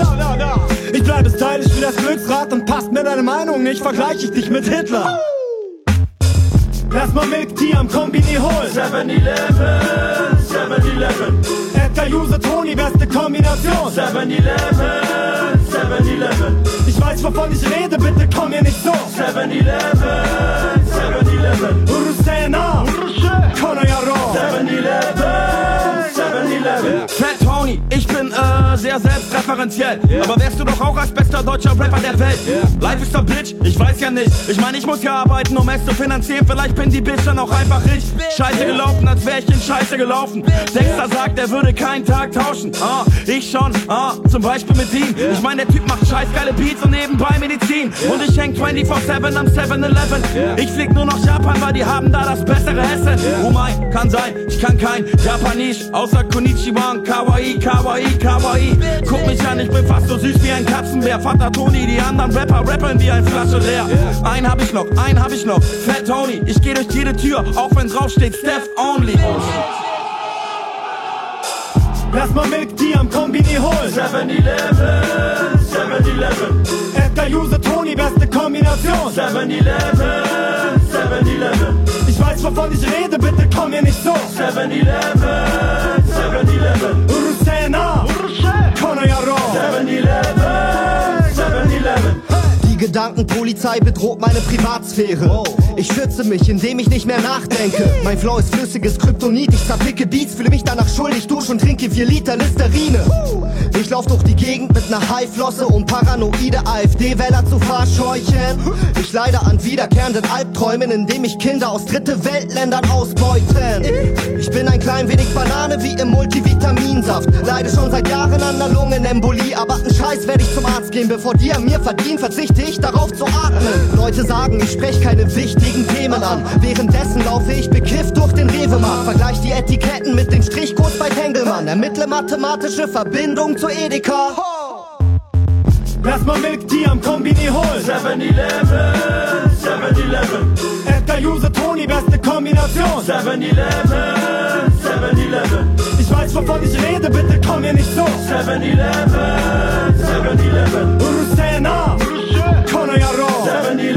Ich bleibe stylisch wie das Glücksrad und passt mir deine Meinung nicht, vergleiche ich dich mit Hitler. Lass mal Milk Tea am Kombini holen. 7-Eleven, 7-Eleven. Edgar User Tony, beste Kombination. 7-Eleven, 7-Eleven. Ich weiß, wovon ich rede, bitte komm mir nicht so. 7-Eleven, 7-Eleven. Urusena, Konoyaro. 7-Eleven, 7-Eleven. Tony, ich bin äh, sehr selbstreferenziell. Aber wärst du doch auch als bester deutscher Rapper der Welt? Life is a bitch, ich weiß ja nicht. Ich meine, ich muss ja arbeiten, um es zu finanzieren. Vielleicht bin die Bitch dann auch einfach rich. Scheiße gelaufen, als wär ich in Scheiße gelaufen. Dexter sagt, er würde keinen Tag tauschen. Ah, ich schon, ah, zum Beispiel mit ihm. Ich meine, der Typ macht scheiß geile Beats und nebenbei Medizin. Und ich häng 24-7 am 7-Eleven. Ich flieg nur nach Japan, weil die haben da das bessere Essen. Oh mein, kann sein, ich kann kein Japanisch, außer Konnichiwa und Kawaii, Kawaii, Kawaii. Guck mich an, ich bin fast so süß wie ein Katzenbär. Vater Toni, die anderen Rapper rappen wie ein Flasche leer. Einen hab ich noch, einen hab ich noch. Fat Tony, ich geh durch jede Tür, auch wenn drauf steht Steph Only. Lass mal Milk Tea am Kombini holen. 7-Eleven, 7-Eleven. Edgar User Tony, beste Kombination. 7-Eleven, 7-Eleven. Ich weiß, wovon ich rede, bitte komm mir nicht so. 7-Eleven, 7-Eleven. Urusena, Konoyaro. 7-Eleven, 7-Eleven. Die Gedankenpolizei bedroht meine Privatsphäre. Ich schütze mich, indem ich nicht mehr nachdenke. Mein Flow ist flüssiges Kryptonit, ich zerpicke Beats, fühle mich danach schuldig, dusche und trinke 4 Liter Listerine. Ich lauf durch die Gegend mit ner Haiflosse, um paranoide AfD-Wähler zu verscheuchen. Ich leide an wiederkehrenden Albträumen, indem ich Kinder aus dritte Weltländern ausbeuten. Ich bin ein klein wenig Banane wie im Multivitaminsaft. Leide schon seit Jahren an der Lungenembolie, aber einen Scheiß werde ich zum Arzt gehen, bevor die an mir verdienen, verzichte ich darauf zu atmen. Leute sagen, ich sprech keine wichtigen Themen an. Währenddessen laufe ich bekifft durch den Rewe-Markt. Vergleich die Etiketten mit den Strichcodes bei Tengelmann. Ermittle mathematische Verbindung zu Edeka. Lass mal Milk Tea am Kombini holen. 7-Eleven, 7-Eleven. Edgar User Tony, beste Kombination. 7-Eleven, 7-Eleven. Ich weiß, wovon ich rede, bitte komm mir nicht so. 7-Eleven, 7-Eleven. Urusena,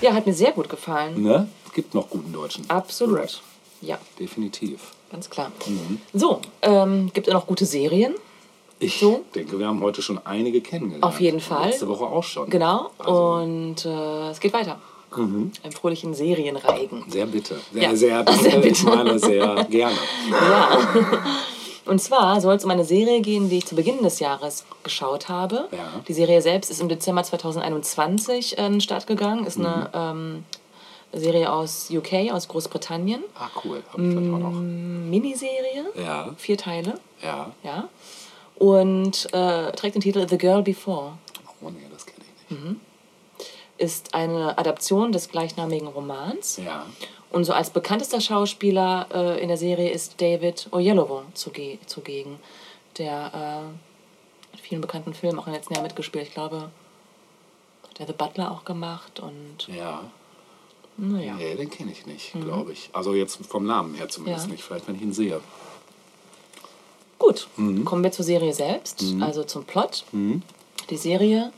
Ja, hat mir sehr gut gefallen. ne? Gibt noch guten Deutschen. Absolut. Rap. Ja, Definitiv. ganz klar. So, ähm, gibt es noch gute Serien? Ich So? denke, wir haben heute schon einige kennengelernt. Auf jeden Fall. Letzte Woche auch schon. Genau. Also, Und äh, es geht weiter. Im fröhlichen Serienreigen. sehr bitte. Sehr, Ja. sehr, danke. Sehr bitte. Ich meine, sehr gerne. Ja. Und zwar soll es um eine Serie gehen, die ich zu Beginn des Jahres geschaut habe. Ja. Die Serie selbst ist im Dezember 2021 an den Start gegangen. Ist eine ähm, Serie aus UK, aus Großbritannien. Ah, cool. Hab ich vielleicht auch noch. Miniserie. Ja, Vier Teile. ja. Ja. Und äh, trägt den Titel The Girl Before. Oh nee, das kenne ich nicht. Ist eine Adaption des gleichnamigen Romans. Ja. Und so als bekanntester Schauspieler äh, in der Serie ist David Oyelowo zuge zugegen, der äh, in vielen bekannten Filmen auch im letzten Jahr mitgespielt. Ich glaube, hat er The Butler auch gemacht und Ja. naja. Nee, den kenne ich nicht, glaube ich. Also jetzt vom Namen her zumindest Ja. nicht. Vielleicht, wenn ich ihn sehe. Gut, kommen wir zur Serie selbst, also zum Plot. Die Serie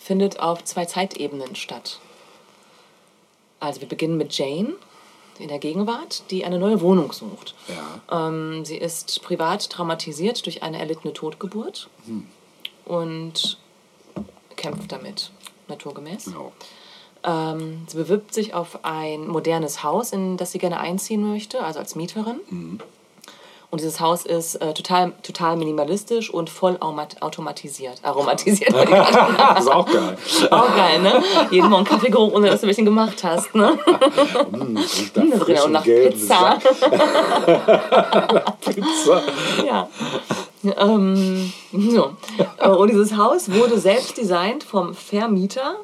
findet auf zwei Zeitebenen statt. Also wir beginnen mit Jane, in der Gegenwart, die eine neue Wohnung sucht. Ja. Ähm, sie ist privat traumatisiert durch eine erlittene Totgeburt und kämpft damit, naturgemäß. Genau. Ähm, sie bewirbt sich auf ein modernes Haus, in das sie gerne einziehen möchte, also als Mieterin. Und dieses Haus ist äh, total, total minimalistisch und voll automatisiert. Aromatisiert. Das ist auch geil. Auch geil, ne? Jeden Morgen Kaffeegeruch, ohne dass du ein bisschen gemacht hast, ne? Mm, frischem und nach Pizza. Pizza. Ja. Ähm, so. Äh, Und dieses Haus wurde selbst designt vom Vermieter,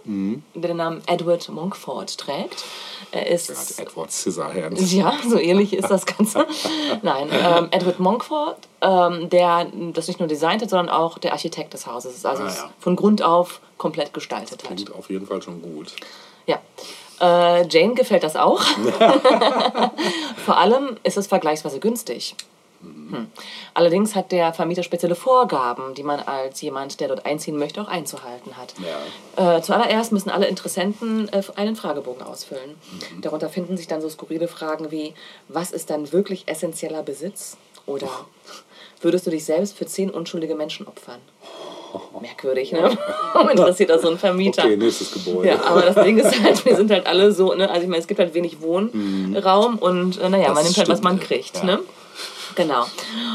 der den Namen Edward Monkford trägt. Er ist. Er hat Edward Scissorhands. Ja, so ähnlich ist das Ganze. Nein, ähm, Edward Monkford, ähm, der das nicht nur designt hat, sondern auch der Architekt des Hauses ist. Also Ah, ja. von Grund auf komplett gestaltet hat. Klingt auf jeden Fall schon gut. Ja. Äh, Jane gefällt das auch. Vor allem ist es vergleichsweise günstig. Hm. Allerdings hat der Vermieter spezielle Vorgaben, die man als jemand, der dort einziehen möchte, auch einzuhalten hat. Ja. Äh, zuallererst müssen alle Interessenten äh, einen Fragebogen ausfüllen. Darunter finden sich dann so skurrile Fragen wie, was ist dein wirklich essentieller Besitz? Oder würdest du dich selbst für zehn unschuldige Menschen opfern? Merkwürdig, ne? Interessiert das so ein Vermieter. Okay, nächstes Gebäude. Ja, aber das Ding ist halt, wir sind halt alle so, ne? Also ich meine, es gibt halt wenig Wohnraum und äh, naja, Das man nimmt halt, was man kriegt, Ja. ne? Genau.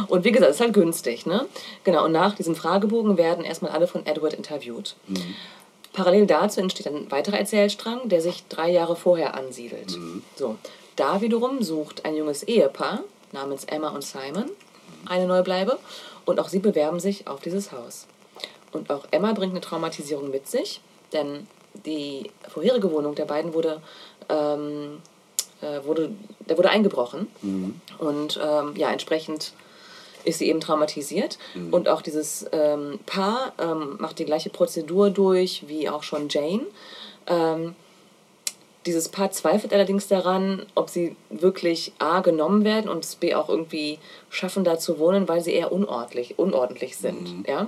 Und wie gesagt, es ist halt günstig, ne? Genau, und nach diesem Fragebogen werden erstmal alle von Edward interviewt. Parallel dazu entsteht ein weiterer Erzählstrang, der sich drei Jahre vorher ansiedelt. So, da wiederum sucht ein junges Ehepaar namens Emma und Simon eine neue Bleibe und auch sie bewerben sich auf dieses Haus. Und auch Emma bringt eine Traumatisierung mit sich, denn die vorherige Wohnung der beiden wurde, ähm, äh, wurde, da wurde eingebrochen. Und ähm, ja, entsprechend ist sie eben traumatisiert. Und auch dieses ähm, Paar ähm, macht die gleiche Prozedur durch wie auch schon Jane. Ähm, dieses Paar zweifelt allerdings daran, ob sie wirklich A genommen werden und B auch irgendwie schaffen, da zu wohnen, weil sie eher unordentlich, unordentlich sind. Ja?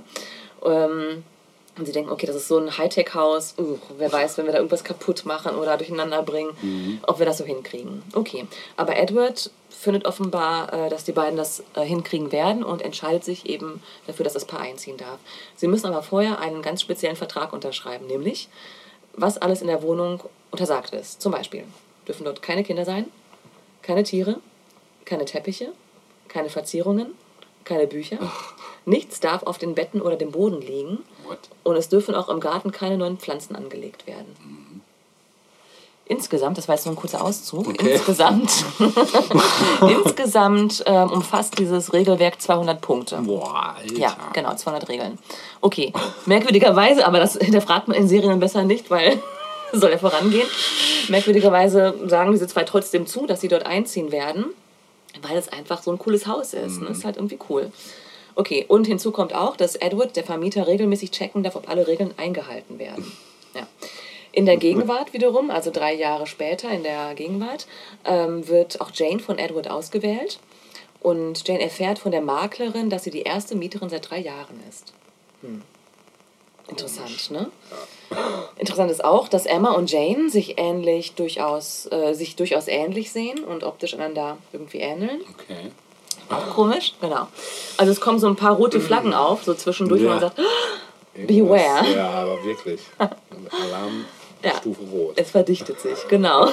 Und sie denken, okay, das ist so ein Hightech-Haus, uh, wer weiß, wenn wir da irgendwas kaputt machen oder durcheinander bringen, ob wir das so hinkriegen. Okay, aber Edward findet offenbar, äh, dass die beiden das äh, hinkriegen werden und entscheidet sich eben dafür, dass das Paar einziehen darf. Sie müssen aber vorher einen ganz speziellen Vertrag unterschreiben, nämlich was alles in der Wohnung untersagt ist. Zum Beispiel dürfen dort keine Kinder sein, keine Tiere, keine Teppiche, keine Verzierungen, keine Bücher. Nichts darf auf den Betten oder dem Boden liegen. What? Und es dürfen auch im Garten keine neuen Pflanzen angelegt werden. Insgesamt, das war jetzt nur ein kurzer Auszug, Okay. insgesamt, insgesamt ähm, umfasst dieses Regelwerk 200 Punkte. Boah, Alter. Ja, genau, 200 Regeln. Okay, merkwürdigerweise, aber das hinterfragt man in Serien besser nicht, weil soll ja vorangehen. Merkwürdigerweise sagen diese zwei trotzdem zu, dass sie dort einziehen werden, weil es einfach so ein cooles Haus ist. Ne? Ist halt irgendwie cool. Okay, und hinzu kommt auch, dass Edward, der Vermieter, regelmäßig checken darf, ob alle Regeln eingehalten werden. Ja. In der Gegenwart wiederum, also drei Jahre später in der Gegenwart, ähm, wird auch Jane von Edward ausgewählt. Und Jane erfährt von der Maklerin, dass sie die erste Mieterin seit drei Jahren ist. Hm. Interessant, ne? Interessant ist auch, dass Emma und Jane sich ähnlich durchaus, äh, sich durchaus ähnlich sehen und optisch einander irgendwie ähneln. Okay. Auch komisch, genau. Also es kommen so ein paar rote Flaggen auf, so zwischendurch, wo Ja. man sagt, Irgendwas- Beware. Ja, aber wirklich. Alarm, Ja. Stufe Rot. Es verdichtet sich, genau.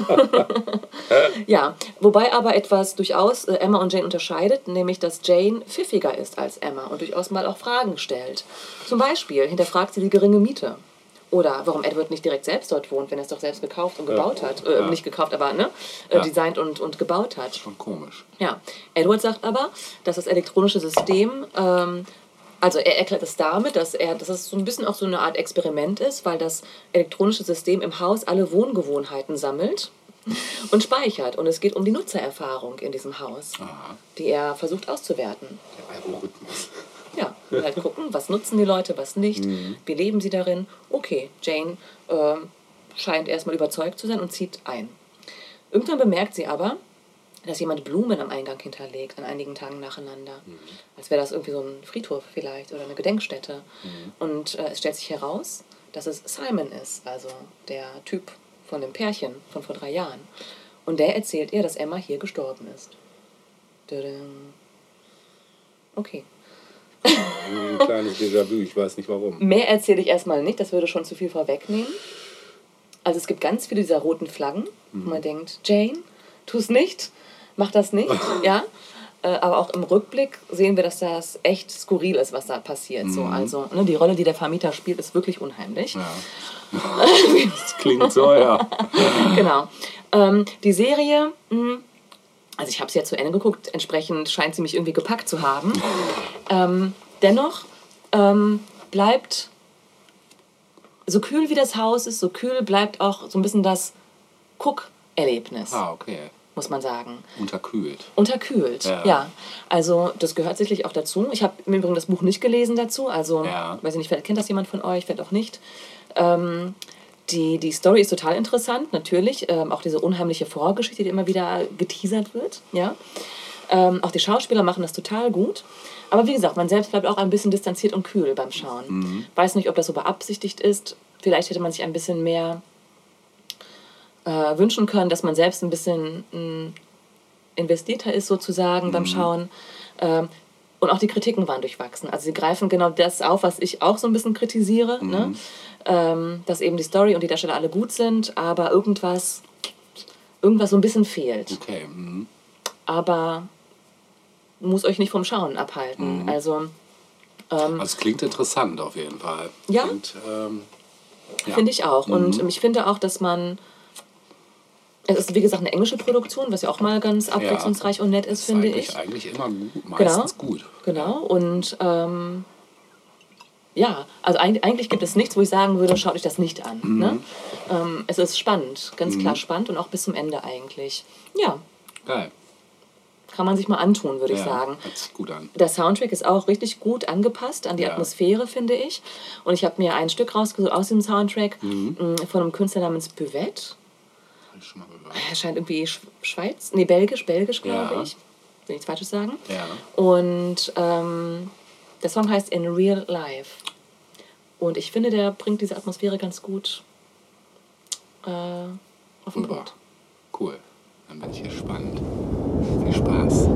ja, wobei aber etwas durchaus äh, Emma und Jane unterscheidet, nämlich dass Jane pfiffiger ist als Emma und durchaus mal auch Fragen stellt. Zum Beispiel hinterfragt sie die geringe Miete. Oder warum Edward nicht direkt selbst dort wohnt, wenn er es doch selbst gekauft und gebaut hat. Äh, Ja. Nicht gekauft, aber ne? Äh, Ja. designt und, und gebaut hat. Schon komisch. Ja, Edward sagt aber, dass das elektronische System, ähm, also er erklärt es damit, dass er, dass es so ein bisschen auch so eine Art Experiment ist, weil das elektronische System im Haus alle Wohngewohnheiten sammelt und speichert. Und es geht um die Nutzererfahrung in diesem Haus, die er versucht auszuwerten. Der Algorithmus. Ja, und halt gucken, was nutzen die Leute, was nicht, wie leben sie darin. Okay, Jane ähm, scheint erstmal überzeugt zu sein und zieht ein. Irgendwann bemerkt sie aber, dass jemand Blumen am Eingang hinterlegt, an einigen Tagen nacheinander. Als wäre das irgendwie so ein Friedhof vielleicht oder eine Gedenkstätte. Und äh, es stellt sich heraus, dass es Simon ist, also der Typ von dem Pärchen von vor drei Jahren. Und der erzählt ihr, dass Emma hier gestorben ist. Okay. Ein kleines Déjà-vu, ich weiß nicht warum. Mehr erzähle ich erstmal nicht, das würde schon zu viel vorwegnehmen. Also es gibt ganz viele dieser roten Flaggen, wo man denkt, Jane, tu es nicht, mach das nicht, ja. Äh, Aber auch im Rückblick sehen wir, dass das echt skurril ist, was da passiert. So, also ne, die Rolle, die der Vermieter spielt, ist wirklich unheimlich. Ja. das klingt so, ja. Genau. Ähm, die Serie, mh, also ich habe sie ja zu Ende geguckt, entsprechend scheint sie mich irgendwie gepackt zu haben. Ähm, dennoch ähm, bleibt, so kühl wie das Haus ist, so kühl bleibt auch so ein bisschen das Cook-Erlebnis, Ah, okay. muss man sagen. Unterkühlt. Unterkühlt, Ja. ja. Also das gehört sicherlich auch dazu. Ich habe im Übrigen das Buch nicht gelesen dazu, also Ja. weiß ich nicht, vielleicht kennt das jemand von euch, vielleicht auch nicht. Ähm, die, die Story ist total interessant, natürlich. Ähm, auch diese unheimliche Vorgeschichte, die immer wieder geteasert wird. Ja? Ähm, auch die Schauspieler machen das total gut. Aber wie gesagt, man selbst bleibt auch ein bisschen distanziert und kühl beim Schauen. Weiß nicht, ob das so beabsichtigt ist. Vielleicht hätte man sich ein bisschen mehr äh, wünschen können, dass man selbst ein bisschen mh, investierter ist sozusagen beim Schauen. Ähm, und auch die Kritiken waren durchwachsen. Also sie greifen genau das auf, was ich auch so ein bisschen kritisiere. Ne? Ähm, dass eben die Story und die Darsteller alle gut sind, aber irgendwas, irgendwas so ein bisschen fehlt. Okay. Mhm. Aber muss euch nicht vom Schauen abhalten. Also Also es klingt interessant auf jeden Fall. Ja. Ähm, ja. Finde ich auch. Und ähm, ich finde auch, dass man. Es ist, wie gesagt, eine englische Produktion, was ja auch mal ganz abwechslungsreich und nett ist, ist finde eigentlich, ich. eigentlich immer gut, meistens gut. Genau. Und ähm, ja, also eig- eigentlich gibt es nichts, wo ich sagen würde, schaut euch das nicht an. Mhm. Ne? Ähm, es ist spannend, ganz klar spannend und auch bis zum Ende eigentlich. Ja, Geil. kann man sich mal antun, würde ich ja, sagen. Hört sich gut an. Der Soundtrack ist auch richtig gut angepasst an die Ja. Atmosphäre, finde ich. Und ich habe mir ein Stück rausgesucht aus dem Soundtrack Mhm. mh, von einem Künstler namens Buvette. Hab ich schon mal gehört. Er scheint irgendwie Sch Schweiz, nee, Belgisch, Belgisch, glaube Ja. ich. Will nichts Falsches sagen. Ja. Und ähm, der Song heißt In Real Life. Und ich finde, der bringt diese Atmosphäre ganz gut äh, auf den. Punkt. Cool. Dann bin ich gespannt. Viel Spaß.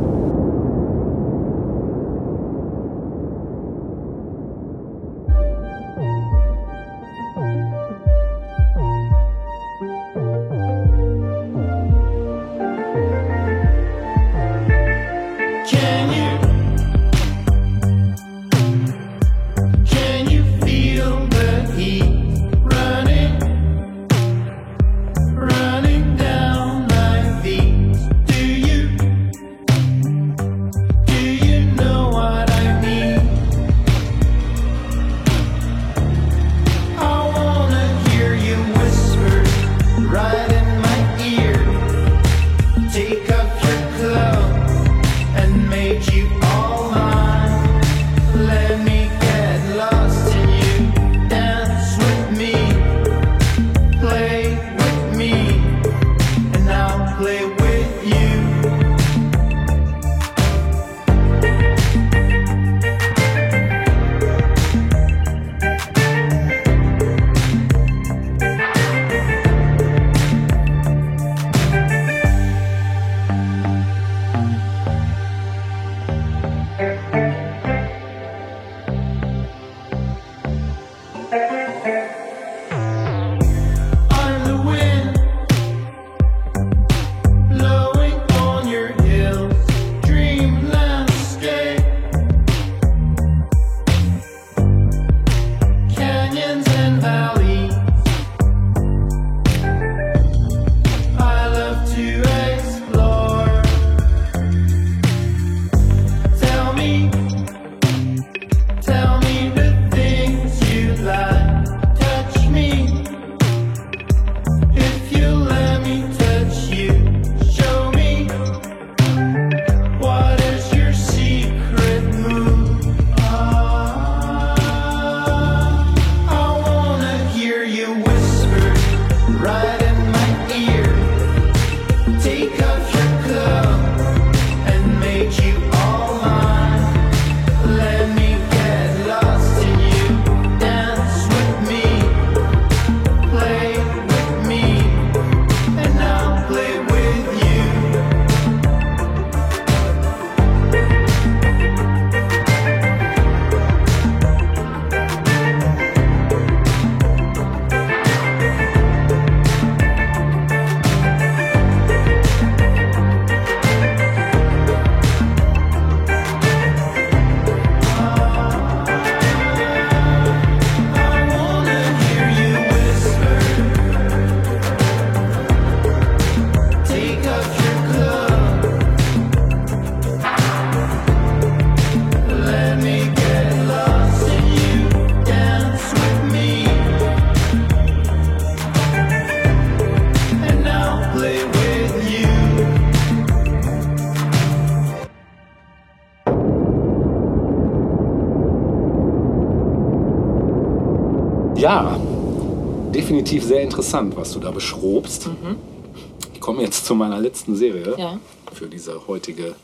Ja, definitiv sehr interessant, was du da beschrobst. Ich komme jetzt zu meiner letzten Serie Ja. für diese heutige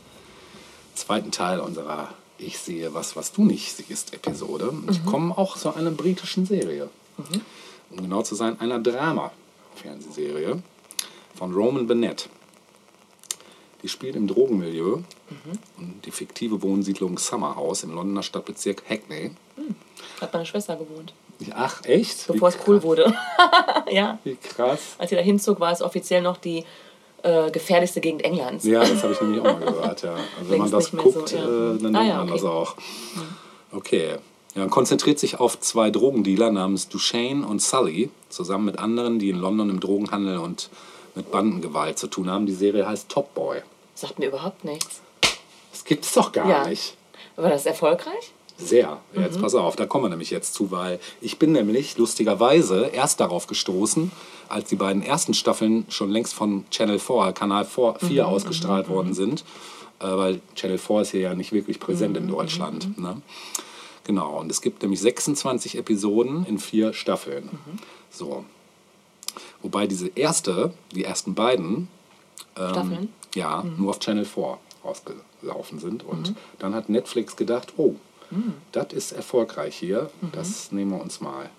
zweiten Teil unserer Ich sehe was, was du nicht siehst Episode. Ich komme auch zu einer britischen Serie. Um genau zu sein, einer Drama-Fernsehserie von Roman Bennett. Die spielt im Drogenmilieu und die fiktive Wohnsiedlung Summerhouse im Londoner Stadtbezirk Hackney. Hat meine Schwester gewohnt. Ach, echt? Bevor Wie es cool krass. wurde. ja. Wie krass. Als sie da hinzog, war es offiziell noch die äh, gefährlichste Gegend Englands. Ja, das habe ich nämlich auch mal gehört. Ja. Also wenn man Längst das nicht mehr so, guckt, ja. äh, dann Ah, denkt ja, man okay. das auch. Okay. Ja, und konzentriert sich auf zwei Drogendealer namens Duchesne und Sully, zusammen mit anderen, die in London im Drogenhandel und mit Bandengewalt zu tun haben. Die Serie heißt Top Boy. Sagt mir überhaupt nichts. Das gibt es doch gar Ja. nicht. War das erfolgreich? Sehr. Mhm. Jetzt pass auf, da kommen wir nämlich jetzt zu, weil ich bin nämlich lustigerweise erst darauf gestoßen, als die beiden ersten Staffeln schon längst von Channel 4, Kanal 4, 4 Mhm. ausgestrahlt worden sind, äh, weil Channel 4 ist hier ja nicht wirklich präsent Mhm. in Deutschland. Ne? Genau, und es gibt nämlich 26 Episoden in vier Staffeln. Mhm. So. Wobei diese erste, die ersten beiden, ähm, Staffeln? ja, nur auf Channel 4 rausgelaufen sind. Und dann hat Netflix gedacht, oh, das ist erfolgreich hier, das nehmen wir uns mal.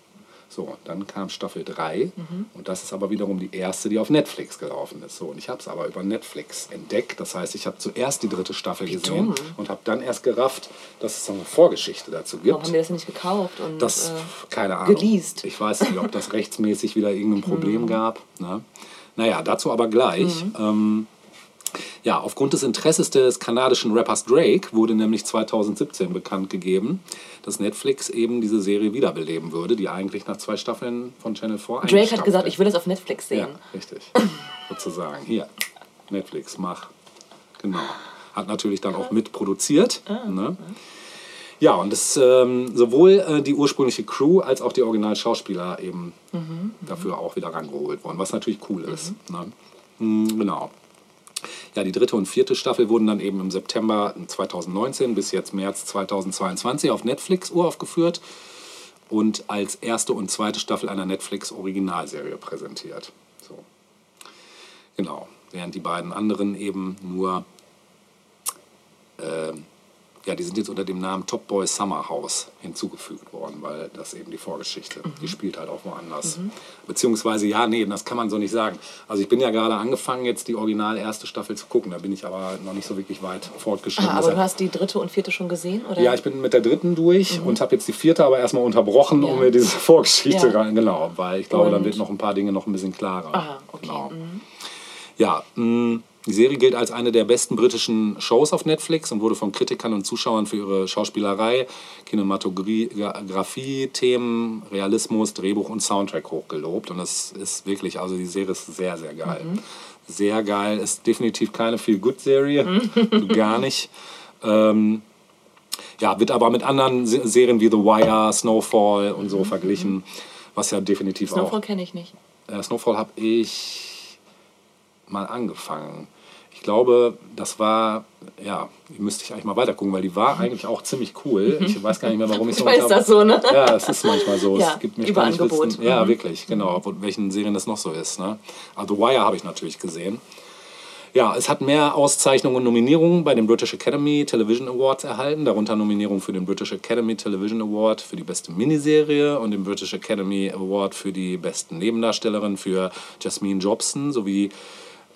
So, dann kam Staffel 3 und das ist aber wiederum die erste, die auf Netflix gelaufen ist. So, und ich habe es aber über Netflix entdeckt. Das heißt, ich habe zuerst die dritte Staffel gesehen dumm. und habe dann erst gerafft, dass es so eine Vorgeschichte dazu gibt. Warum haben die das nicht gekauft? Und, Das, äh, keine Ahnung. geleast. Ich weiß nicht, ob das rechtsmäßig wieder irgendein Problem gab. Ne? Naja, dazu aber gleich. Ähm, ja, aufgrund des Interesses des kanadischen Rappers Drake wurde nämlich 2017 bekannt gegeben, dass Netflix eben diese Serie wiederbeleben würde, die eigentlich nach zwei Staffeln von Channel 4 Drake hat gesagt, ich will das auf Netflix sehen. Ja, richtig. Sozusagen. Hier, Netflix, mach. Genau. Hat natürlich dann auch mitproduziert. Ne? Ja, und das, ähm, sowohl äh, die ursprüngliche Crew als auch die Originalschauspieler eben dafür auch wieder rangeholt worden, was natürlich cool ist. Ne? Mm, Genau. Ja, die dritte und vierte Staffel wurden dann eben im September 2019 bis jetzt März 2022 auf Netflix uraufgeführt und als erste und zweite Staffel einer Netflix-Originalserie präsentiert. So. Genau. Während die beiden anderen eben nur, ähm, ja, die sind jetzt unter dem Namen Top Boy Summer House hinzugefügt worden, weil das eben die Vorgeschichte, die spielt halt auch woanders. Beziehungsweise, ja, nee, das kann man so nicht sagen. Also ich bin ja gerade angefangen, jetzt die original erste Staffel zu gucken, da bin ich aber noch nicht so wirklich weit fortgeschritten. Ah, aber Deshalb- du hast die dritte und vierte schon gesehen? Oder? ja, ich bin mit der dritten durch und habe jetzt die vierte aber erstmal unterbrochen, um Ja. mir diese Vorgeschichte Ja. rein. Genau, weil ich glaube, dann Und- wird noch ein paar Dinge noch ein bisschen klarer. Aha, okay. Genau. Ja, mh, die Serie gilt als eine der besten britischen Shows auf Netflix und wurde von Kritikern und Zuschauern für ihre Schauspielerei, Kinematografie, Themen, Realismus, Drehbuch und Soundtrack hochgelobt. Und das ist wirklich, also die Serie ist sehr, sehr geil. Sehr geil. Ist definitiv keine Feel-Good-Serie. gar nicht. Ähm, ja, wird aber mit anderen Se Serien wie The Wire, Snowfall und so verglichen, was ja definitiv Snowfall auch. kenne ich nicht. Äh, Snowfall habe ich mal angefangen. Ich glaube, das war, ja, müsste ich eigentlich mal weiter gucken, weil die war eigentlich auch ziemlich cool. Ich weiß gar nicht mehr, warum ich so Manchmal ist das so, ne? Ja, es ist manchmal so. Ja, es gibt mir Überangebot. Wissen. Ja, Mhm. wirklich, genau. Wo, welchen Serien das noch so ist. Ne? Also The Wire habe ich natürlich gesehen. Ja, es hat mehr Auszeichnungen und Nominierungen bei den British Academy Television Awards erhalten, darunter Nominierungen für den British Academy Television Award für die beste Miniserie und den British Academy Award für die besten Nebendarstellerin für Jasmine Jobson sowie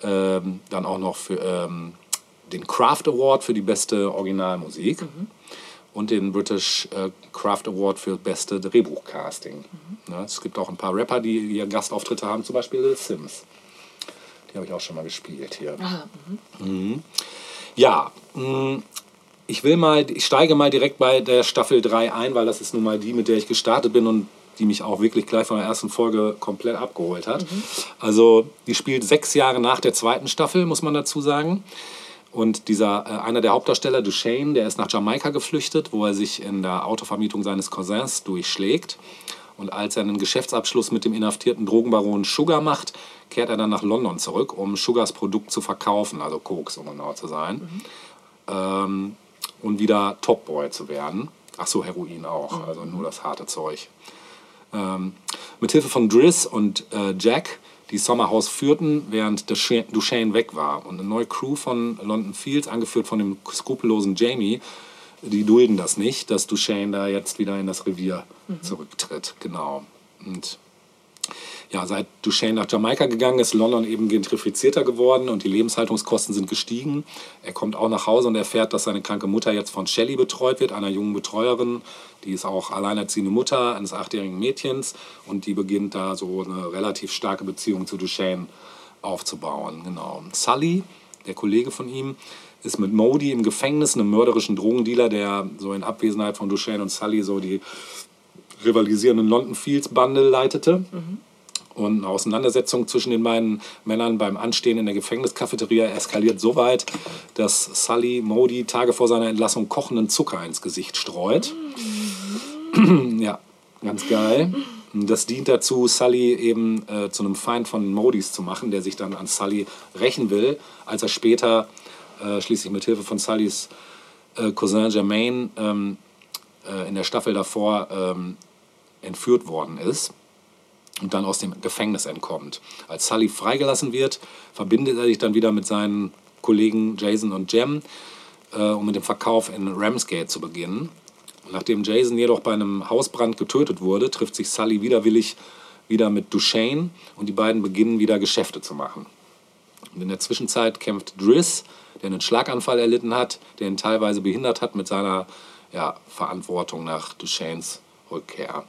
ähm, dann auch noch für ähm, den Craft Award für die beste Originalmusik und den British äh, Craft Award für beste Drehbuchcasting. Ne, es gibt auch ein paar Rapper, die hier Gastauftritte haben, zum Beispiel Lil Sims. Die habe ich auch schon mal gespielt hier. Mhm. Ja, mh, ich will mal, ich steige mal direkt bei der Staffel 3 ein, weil das ist nun mal die, mit der ich gestartet bin und die mich auch wirklich gleich von der ersten Folge komplett abgeholt hat. Also, die spielt sechs Jahre nach der zweiten Staffel, muss man dazu sagen. Und dieser, äh, einer der Hauptdarsteller, Duchesne, der ist nach Jamaika geflüchtet, wo er sich in der Autovermietung seines Cousins durchschlägt. Und als er einen Geschäftsabschluss mit dem inhaftierten Drogenbaron Sugar macht, kehrt er dann nach London zurück, um Sugars Produkt zu verkaufen, also Koks, um genau zu sein. Ähm, und wieder Topboy zu werden. Ach so, Heroin auch, also nur das harte Zeug. Ähm, mithilfe von Driss und äh, Jack die Sommerhaus führten, während Duchesne weg war. Und eine neue Crew von London Fields, angeführt von dem skrupellosen Jamie, die dulden das nicht, dass Duchesne da jetzt wieder in das Revier zurücktritt. Genau. Und ja, seit Duchesne nach Jamaika gegangen ist, London eben gentrifizierter geworden und die Lebenshaltungskosten sind gestiegen. Er kommt auch nach Hause und erfährt, dass seine kranke Mutter jetzt von Shelley betreut wird, einer jungen Betreuerin. Die ist auch alleinerziehende Mutter eines achtjährigen Mädchens und die beginnt da so eine relativ starke Beziehung zu Duchesne aufzubauen. Genau. Sully, der Kollege von ihm, ist mit Modi im Gefängnis, einem mörderischen Drogendealer, der so in Abwesenheit von Duchesne und Sully so die rivalisierenden London Fields Bande leitete. Und eine Auseinandersetzung zwischen den beiden Männern beim Anstehen in der Gefängniskafeteria eskaliert so weit, dass Sully Modi Tage vor seiner Entlassung kochenden Zucker ins Gesicht streut. ja, ganz geil. Das dient dazu, Sully eben äh, zu einem Feind von Modis zu machen, der sich dann an Sully rächen will, als er später äh, schließlich mit Hilfe von Sullys äh, Cousin Jermaine ähm, äh, in der Staffel davor ähm, entführt worden ist und dann aus dem Gefängnis entkommt. Als Sully freigelassen wird, verbindet er sich dann wieder mit seinen Kollegen Jason und Jem, äh, um mit dem Verkauf in Ramsgate zu beginnen. Nachdem Jason jedoch bei einem Hausbrand getötet wurde, trifft sich Sully widerwillig wieder mit Duchesne und die beiden beginnen wieder Geschäfte zu machen. Und in der Zwischenzeit kämpft Driss, der einen Schlaganfall erlitten hat, der ihn teilweise behindert hat mit seiner ja, Verantwortung nach Duchesnes Rückkehr.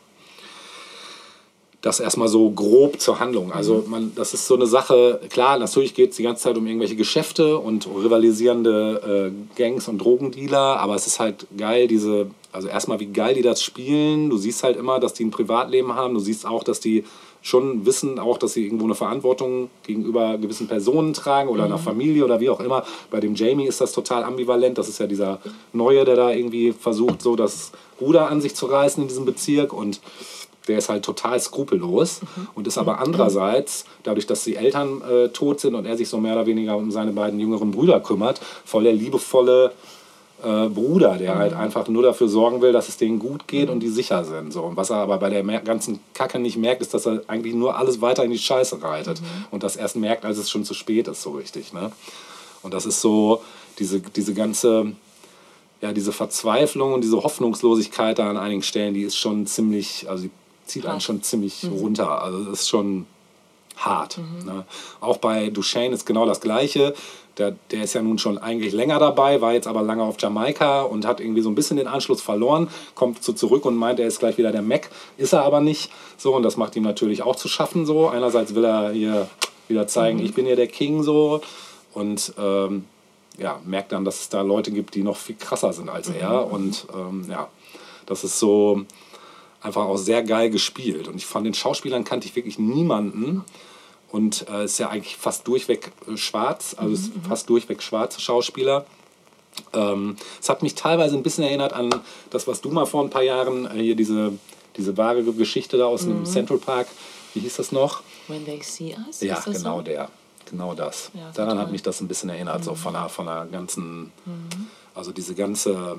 Das erstmal so grob zur Handlung. Also man, das ist so eine Sache, klar, natürlich geht es die ganze Zeit um irgendwelche Geschäfte und rivalisierende äh, Gangs und Drogendealer, aber es ist halt geil, diese, also erstmal wie geil die das spielen. Du siehst halt immer, dass die ein Privatleben haben. Du siehst auch, dass die schon wissen, auch, dass sie irgendwo eine Verantwortung gegenüber gewissen Personen tragen oder einer Familie oder wie auch immer. Bei dem Jamie ist das total ambivalent. Das ist ja dieser Neue, der da irgendwie versucht, so das Ruder an sich zu reißen in diesem Bezirk und der ist halt total skrupellos und ist aber andererseits, dadurch, dass die Eltern äh, tot sind und er sich so mehr oder weniger um seine beiden jüngeren Brüder kümmert, voll der liebevolle äh, Bruder, der halt einfach nur dafür sorgen will, dass es denen gut geht und die sicher sind. So. Und was er aber bei der ganzen Kacke nicht merkt, ist, dass er eigentlich nur alles weiter in die Scheiße reitet und das erst merkt, als es schon zu spät ist, so richtig. Ne? Und das ist so diese, diese ganze ja, diese Verzweiflung und diese Hoffnungslosigkeit da an einigen Stellen, die ist schon ziemlich, also die zieht einen schon ziemlich runter. Also das ist schon hart. Ne? Auch bei Duchesne ist genau das Gleiche. Der, der ist ja nun schon eigentlich länger dabei, war jetzt aber lange auf Jamaika und hat irgendwie so ein bisschen den Anschluss verloren, kommt so zurück und meint, er ist gleich wieder der Mac. Ist er aber nicht. So, und das macht ihm natürlich auch zu schaffen. So. Einerseits will er hier wieder zeigen, ich bin hier der King so. Und ähm, ja, merkt dann, dass es da Leute gibt, die noch viel krasser sind als er. Und ähm, ja, das ist so einfach auch sehr geil gespielt. Und ich von den Schauspielern kannte ich wirklich niemanden. Und äh, ist ja eigentlich fast durchweg äh, schwarz, also ist fast durchweg schwarze Schauspieler. Ähm, es hat mich teilweise ein bisschen erinnert an das, was du mal vor ein paar Jahren, äh, hier diese, diese wahre Geschichte da aus dem Central Park, wie hieß das noch? When they see us? Ja, genau so? der. Genau das. Ja, Daran total. hat mich das ein bisschen erinnert, so von der, von der ganzen, also diese ganze,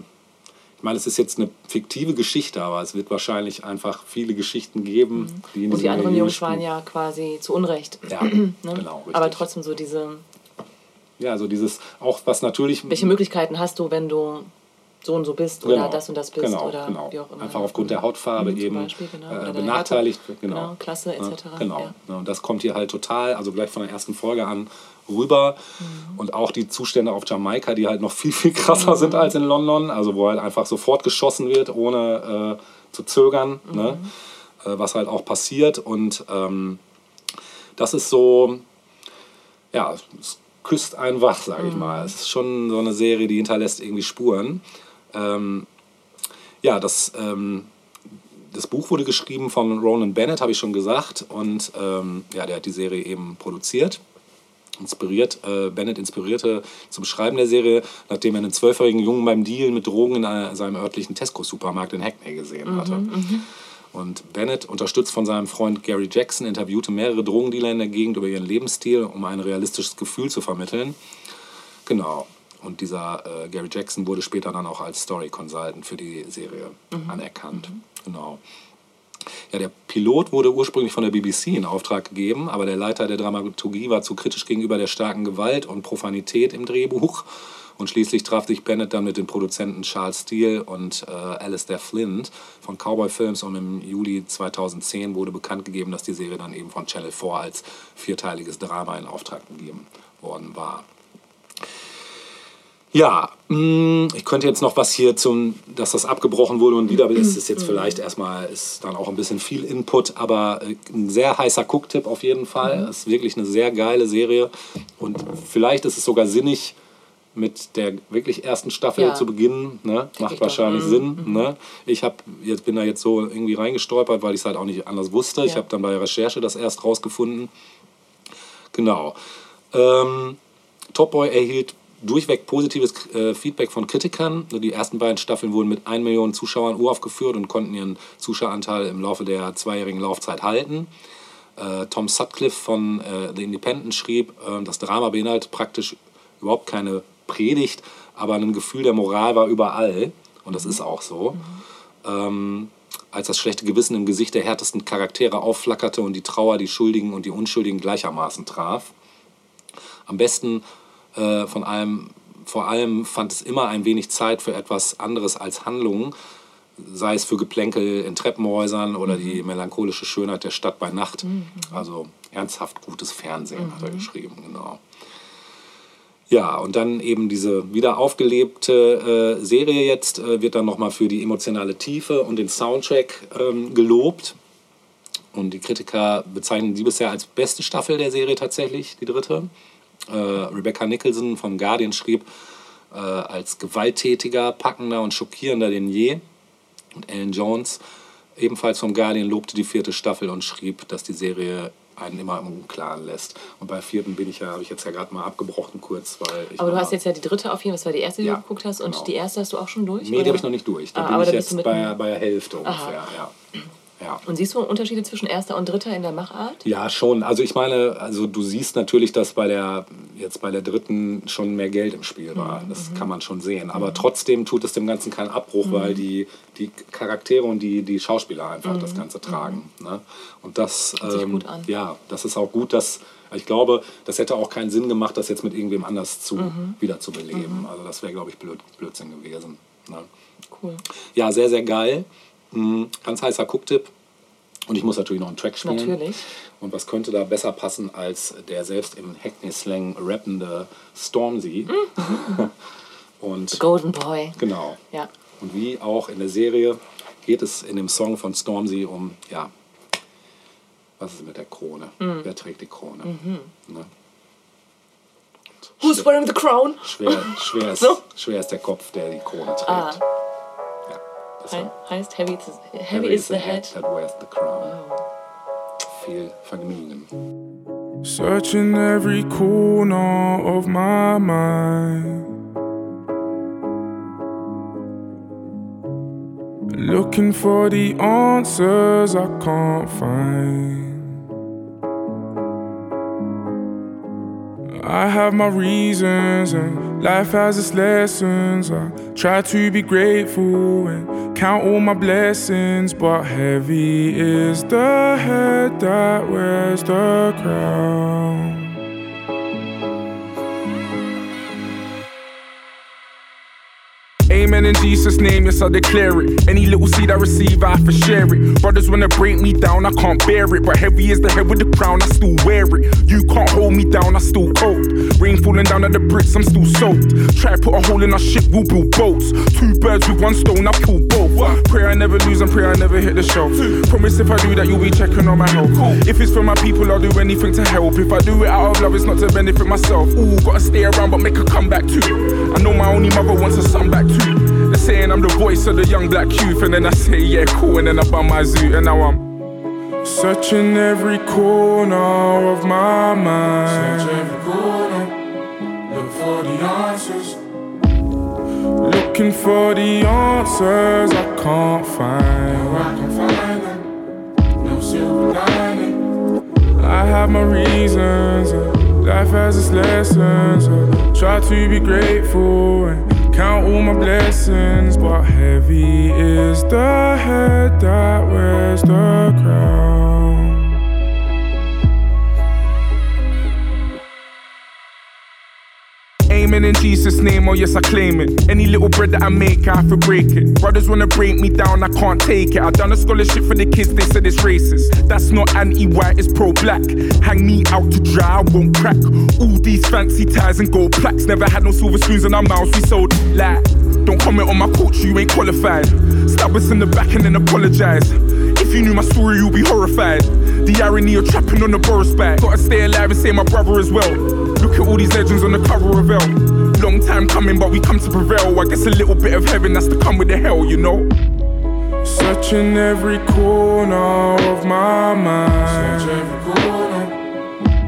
ich meine, es ist jetzt eine fiktive Geschichte, aber es wird wahrscheinlich einfach viele Geschichten geben, die in Und die anderen Jungs waren ja quasi zu Unrecht. Ja, ne? genau, richtig. Aber trotzdem so diese, Ja, also dieses, auch was natürlich... welche Möglichkeiten hast du, wenn du so und so bist oder das und das bist genau, oder genau. wie auch immer. Einfach aufgrund der Hautfarbe Mhm, eben Beispiel, genau. äh, benachteiligt. Genau. genau, Klasse etc., Genau. ja. Und das kommt hier halt total, also gleich von der ersten Folge an rüber. Mhm. Und auch die Zustände auf Jamaika, die halt noch viel, viel krasser sind Mhm. als in London. Also wo halt einfach sofort geschossen wird, ohne äh, zu zögern. Ne? Mhm. Äh, was halt auch passiert. Und ähm, das ist so, ja, es küsst einen wach, sage Mhm. ich mal. Es ist schon so eine Serie, die hinterlässt irgendwie Spuren. Ähm, ja, das, ähm, das Buch wurde geschrieben von Ronan Bennett, habe ich schon gesagt. Und ähm, ja, der hat die Serie eben produziert. Inspiriert, äh, Bennett inspirierte zum Schreiben der Serie, nachdem er einen zwölfjährigen Jungen beim Deal mit Drogen in einer, seinem örtlichen Tesco-Supermarkt in Hackney gesehen hatte. Und Bennett, unterstützt von seinem Freund Gary Jackson, interviewte mehrere Drogendealer in der Gegend über ihren Lebensstil, um ein realistisches Gefühl zu vermitteln. Genau. Und dieser äh, Gary Jackson wurde später dann auch als Story Consultant für die Serie anerkannt. Genau. Ja, der Pilot wurde ursprünglich von der BBC in Auftrag gegeben, aber der Leiter der Dramaturgie war zu kritisch gegenüber der starken Gewalt und Profanität im Drehbuch. Und schließlich traf sich Bennett dann mit den Produzenten Charles Steele und äh, Alistair Flint von Cowboy Films und im Juli 2010 wurde bekannt gegeben, dass die Serie dann eben von Channel 4 als vierteiliges Drama in Auftrag gegeben worden war. Ja, mh, ich könnte jetzt noch was hier zum, dass das abgebrochen wurde und wieder ist es jetzt vielleicht erstmal ist dann auch ein bisschen viel Input, aber äh, ein sehr heißer Gucktipp auf jeden Fall. Es ist wirklich eine sehr geile Serie und vielleicht ist es sogar sinnig, mit der wirklich ersten Staffel Ja. zu beginnen. Ne? Macht ich doch. wahrscheinlich Mhm. Sinn. Ne? Ich hab, jetzt bin da jetzt so irgendwie reingestolpert, weil ich es halt auch nicht anders wusste. Ich Ja. habe dann bei der Recherche das erst rausgefunden. Genau. Ähm, Top Boy erhielt durchweg positives äh, Feedback von Kritikern. Die ersten beiden Staffeln wurden mit 1 Million Zuschauern uraufgeführt und konnten ihren Zuschaueranteil im Laufe der zweijährigen Laufzeit halten. Äh, Tom Sutcliffe von äh, The Independent schrieb, äh, das Drama beinhaltet praktisch überhaupt keine Predigt, aber ein Gefühl der Moral war überall. Und das ist auch so. Ähm, als das schlechte Gewissen im Gesicht der härtesten Charaktere aufflackerte und die Trauer die Schuldigen und die Unschuldigen gleichermaßen traf. Am besten äh, von allem, vor allem fand es immer ein wenig Zeit für etwas anderes als Handlungen, sei es für Geplänkel in Treppenhäusern oder die melancholische Schönheit der Stadt bei Nacht. Also ernsthaft gutes Fernsehen, hat er geschrieben, genau. Ja, und dann eben diese wieder aufgelebte äh, Serie jetzt äh, wird dann nochmal für die emotionale Tiefe und den Soundtrack ähm, gelobt. Und die Kritiker bezeichnen die bisher als beste Staffel der Serie tatsächlich, die dritte. Äh, Rebecca Nicholson vom Guardian schrieb, äh, als gewalttätiger, packender und schockierender denn je. Und Ellen Jones, ebenfalls vom Guardian, lobte die vierte Staffel und schrieb, dass die Serie einen immer im Unklaren lässt. Und bei vierten bin ich ja, habe ich jetzt ja gerade mal abgebrochen kurz, weil ich Aber du hast jetzt ja die dritte auf jeden Fall, das war die erste, die Ja, du geguckt hast. Und genau. die erste hast du auch schon durch? Nee, die oder? habe ich noch nicht durch. Da Ah, bin aber ich jetzt bei, bei der Hälfte ungefähr. Ja. Ja. Und siehst du Unterschiede zwischen erster und dritter in der Machart? ja, schon. Also ich meine, also du siehst natürlich, dass bei der jetzt bei der dritten schon mehr Geld im Spiel war. Mhm, Das kann man schon sehen. Aber trotzdem tut es dem Ganzen keinen Abbruch, weil die, die Charaktere und die, die Schauspieler einfach das Ganze tragen. Ne? Und das, Mhm. sich ähm, gut an. ja, das ist auch gut, dass ich glaube, das hätte auch keinen Sinn gemacht, das jetzt mit irgendwem anders zu, Mhm. wieder zu beleben. Also das wäre, glaube ich, blöd, Blödsinn gewesen. Ne? Cool. Ja, sehr, sehr geil. Mhm, Ganz heißer Gucktipp. Und ich muss natürlich noch einen Track spielen. Natürlich. Und was könnte da besser passen als der selbst im Hackney-Slang rappende Stormzy? Und Golden Boy. genau. Ja. Und wie auch in der Serie geht es in dem Song von Stormzy um, ja, was ist mit der Krone? Mhm. Wer trägt die Krone? Ne? Who's wearing the crown? Schwer, schwer, ist, So. schwer ist der Kopf, der die Krone trägt. Ah. Ja, heißt Heavy, is- heavy, Heavy is the head. that wears the crown. Viel Vergnügen. Searching every corner of my mind. Looking for the answers I can't find. I have my reasons and life has its lessons. I try to be grateful and count all my blessings, but heavy is the head that wears the crown. Amen in Jesus' name, yes, I declare it. Any little seed I receive, I for share it. Brothers wanna break me down, I can't bear it. But heavy is the head with the crown, I still wear it. You can't hold me down, I still cold. Rain falling down at the bricks, I'm still soaked. Try put a hole in our ship, we'll build boats. Two birds with one stone, I pull both. Pray I never lose and pray I never hit the shelf. Promise if I do that, you'll be checking on my health. If it's for my people, I'll do anything to help. If I do it out of love, it's not to benefit myself. Ooh, gotta stay around, but make a comeback too. I know my only mother wants a son back too. They're saying I'm the voice of the young black youth, and then I say, yeah, cool, and then I bum my zoo, and now I'm searching every corner of my mind. Search every corner, look for the answers. Looking for the answers I can't find. No, I can't find them. No silver lining. I have my reasons. Life has its lessons. Try to be grateful and count all my blessings. But heavy is the head that wears the crown. In Jesus' name, oh yes, I claim it. Any little bread that I make, I have to break it. Brothers wanna break me down, I can't take it. I done a scholarship for the kids, they said it's racist. That's not anti-white, it's pro-black. Hang me out to dry, I won't crack. All these fancy ties and gold plaques. Never had no silver spoons in our mouths, we sold like. Don't comment on my culture, you ain't qualified. Stab us in the back and then apologize. If you knew my story, you'll be horrified. The irony of trapping on the Boris back. Gotta stay alive and say my brother as well. Look at all these legends on the cover of Elle. Long time coming, but we come to prevail. I guess a little bit of heaven has to come with the hell, you know. Searching every corner of my mind. Search every corner,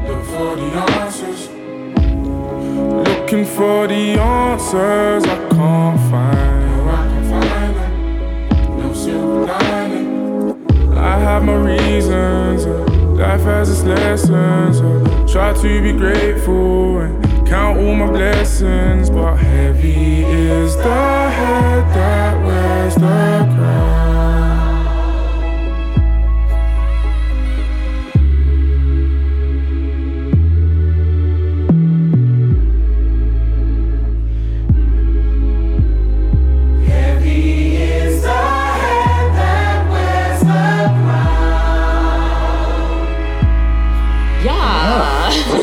look for the answers. Looking for the answers I can't find. I can't find them. No silver lining. I have my reasons. Life has its lessons. uh, Try to be grateful and count all my blessings. But heavy is the head that wears the crown.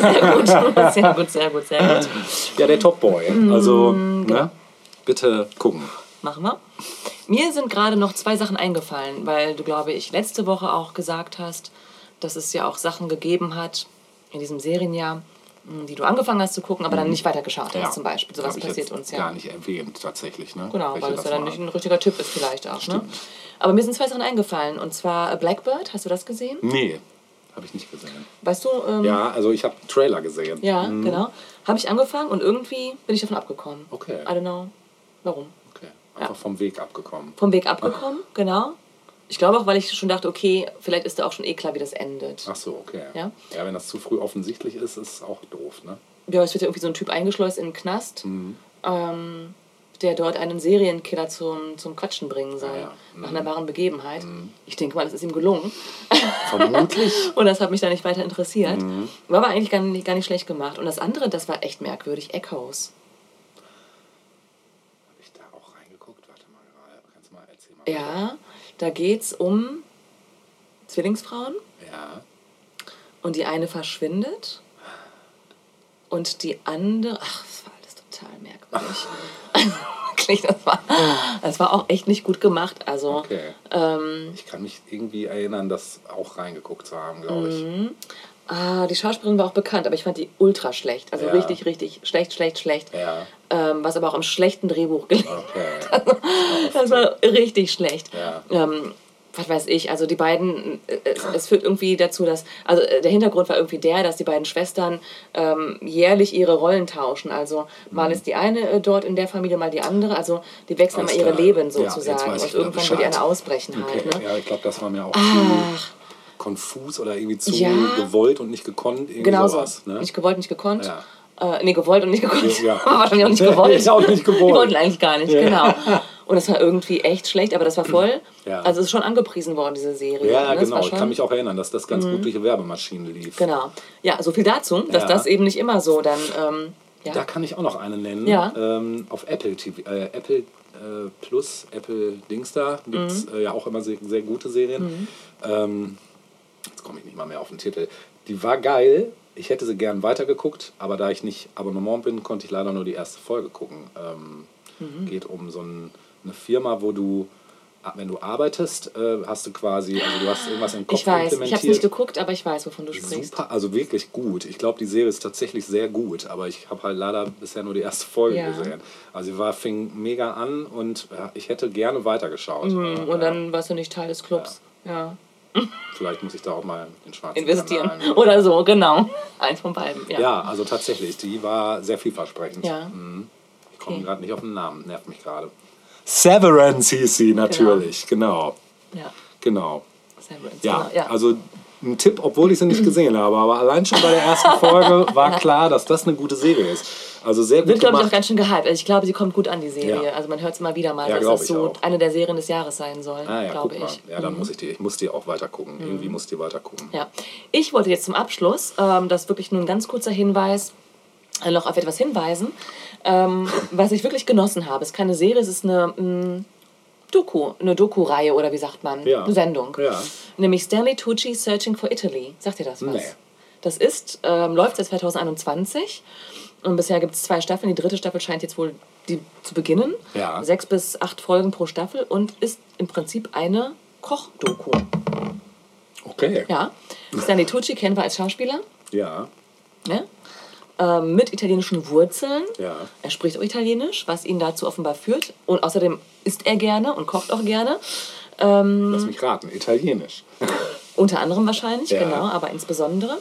Sehr gut, sehr gut, sehr gut, sehr gut. Ja, der Top Boy. Also, ne? Bitte gucken. Machen wir. Mir sind gerade noch zwei Sachen eingefallen, weil du, glaube ich, letzte Woche auch gesagt hast, dass es ja auch Sachen gegeben hat in diesem Serienjahr, mh, die du angefangen hast zu gucken, aber dann nicht weitergeschaut hast, zum Beispiel. Sowas Hab ich passiert uns ja. Gar nicht erwähnt, tatsächlich. Ne? Genau, Welche weil es ja dann nicht ein richtiger Tipp ist vielleicht auch. Ne? Aber mir sind zwei Sachen eingefallen. Und zwar Blackbird, hast du das gesehen? Nee, habe ich nicht gesehen. Weißt du? Ähm, Ja, also ich habe Trailer gesehen. Ja, genau. Habe ich angefangen und irgendwie bin ich davon abgekommen. Okay. I don't know. Warum? Okay. Einfach vom Weg abgekommen. Vom Weg abgekommen, genau. Ich glaube auch, weil ich schon dachte, okay, vielleicht ist da auch schon eh klar, wie das endet. Ach so, okay. Ja. ja, wenn das zu früh offensichtlich ist, ist es auch doof, ne? Ja, es wird ja irgendwie so ein Typ eingeschleust in den Knast, Mhm. ähm, der dort einen Serienkiller zum, zum Quatschen bringen soll. Ja. Mhm. Nach einer wahren Begebenheit. Ich denke mal, es ist ihm gelungen. Vermutlich. Und das hat mich dann nicht weiter interessiert. Mhm. War aber eigentlich gar nicht, gar nicht schlecht gemacht. Und das andere, das war echt merkwürdig, Echoes. Habe ich da auch reingeguckt? Warte mal. Kannst du mal erzählen? Mal Ja, da geht es um Zwillingsfrauen. Ja. Und die eine verschwindet. Und die andere. Ach, das war alles total merkwürdig. Wirklich, das war, das war auch echt nicht gut gemacht. Also, Okay. ähm, Ich kann mich irgendwie erinnern, das auch reingeguckt zu haben, glaube ich. Mhm. ah, die Schauspielerin war auch bekannt, aber ich fand die ultra schlecht. Also Ja. richtig, richtig schlecht, schlecht, schlecht. Ja. Ähm, was aber auch im schlechten Drehbuch gelegen Okay. Das war richtig schlecht. Ja. Ähm, was weiß ich, also die beiden, äh, es, es führt irgendwie dazu, dass, also äh, der Hintergrund war irgendwie der, dass die beiden Schwestern ähm, jährlich ihre Rollen tauschen. Also mal ist die eine äh, dort in der Familie, mal die andere. Also die wechseln Mhm. Alles immer ihre. Leben Ja, sozusagen. ich und irgendwann will die eine ausbrechen Okay. halt. Ne? Ja, ich glaube, das war mir auch Ach. konfus oder irgendwie zu Ja. gewollt und nicht gekonnt. Irgendwie Genau so. sowas, ne? Nicht gewollt, nicht gekonnt. Ja. Äh, nee, gewollt und nicht gekonnt. Ja. Wahrscheinlich auch nicht gewollt. Ist auch nicht gewollt. Die wollten eigentlich gar nicht, genau. Und das war irgendwie echt schlecht, aber das war voll. Ja. Also es ist schon angepriesen worden, diese Serie. Ja, ne? Genau. Ich kann mich auch erinnern, dass das ganz gut durch die Werbemaschine lief. Genau. Ja, so viel dazu, dass Ja. das eben nicht immer so dann. Ähm, ja. Da kann ich auch noch eine nennen. Ja. Ähm, auf Apple TV, äh, Apple äh, Plus, Apple Dings da gibt es Mhm. äh, ja auch immer sehr, sehr gute Serien. Ähm, jetzt komme ich nicht mal mehr auf den Titel. Die war geil. Ich hätte sie gern weitergeguckt, aber da ich nicht Abonnement bin, konnte ich leider nur die erste Folge gucken. Ähm, Mhm. Geht um so ein, eine Firma, wo du, wenn du arbeitest, äh, hast du quasi, also du hast irgendwas im Kopf ich weiß, ich habe es nicht geguckt, aber ich weiß, wovon du sprichst. Super, also wirklich gut. Ich glaube, die Serie ist tatsächlich sehr gut, aber ich habe halt leider bisher nur die erste Folge Ja. gesehen. Also sie war, fing mega an und ja, ich hätte gerne weitergeschaut. Mhm, Und dann warst du nicht Teil des Clubs. Ja. Vielleicht muss ich da auch mal den schwarzen Investieren. Kanal- Oder so, genau. Eins von beiden. Ja. Ja, also tatsächlich, die war sehr vielversprechend. Ja. Mhm. Ich komme Okay. gerade nicht auf den Namen, nervt mich gerade. Severance hieß sie natürlich, genau. ja. Genau. Severance, Ja, genau. ja. also ein Tipp, obwohl ich sie nicht gesehen habe, aber allein schon bei der ersten Folge war klar, dass das eine gute Serie ist. Also sehr gut Wird, glaube ich, auch ganz schön gehypt. Also ich glaube, sie kommt gut an, die Serie. Ja. Also man hört es immer wieder mal, Ja, dass ich so auch. eine der Serien des Jahres sein soll, Ah ja, glaube mal. ich. Mhm. Ja, dann muss ich die, ich muss die auch weiter gucken. Irgendwie muss die weiter gucken. Ja. Ich wollte jetzt zum Abschluss, ähm, das ist wirklich nur ein ganz kurzer Hinweis, äh, noch auf etwas hinweisen. Ähm, was ich wirklich genossen habe. Es ist keine Serie, es ist eine mh, Doku, eine Doku-Reihe oder wie sagt man? Ja. Eine Sendung. Ja. Nämlich Stanley Tucci Searching for Italy. Sagt ihr das was? Nee. Das ist, ähm, läuft seit 2021 und bisher gibt es zwei Staffeln. Die dritte Staffel scheint jetzt wohl die, zu beginnen. Ja. Sechs bis acht Folgen pro Staffel und ist im Prinzip eine Kochdoku. Okay. Ja. Stanley Tucci kennen wir als Schauspieler. Ja. Ne? Ähm, mit italienischen Wurzeln. Ja. Er spricht auch Italienisch, was ihn dazu offenbar führt. Und außerdem isst er gerne und kocht auch gerne. Lass mich raten. Italienisch. Unter anderem wahrscheinlich, Ja. genau, aber insbesondere.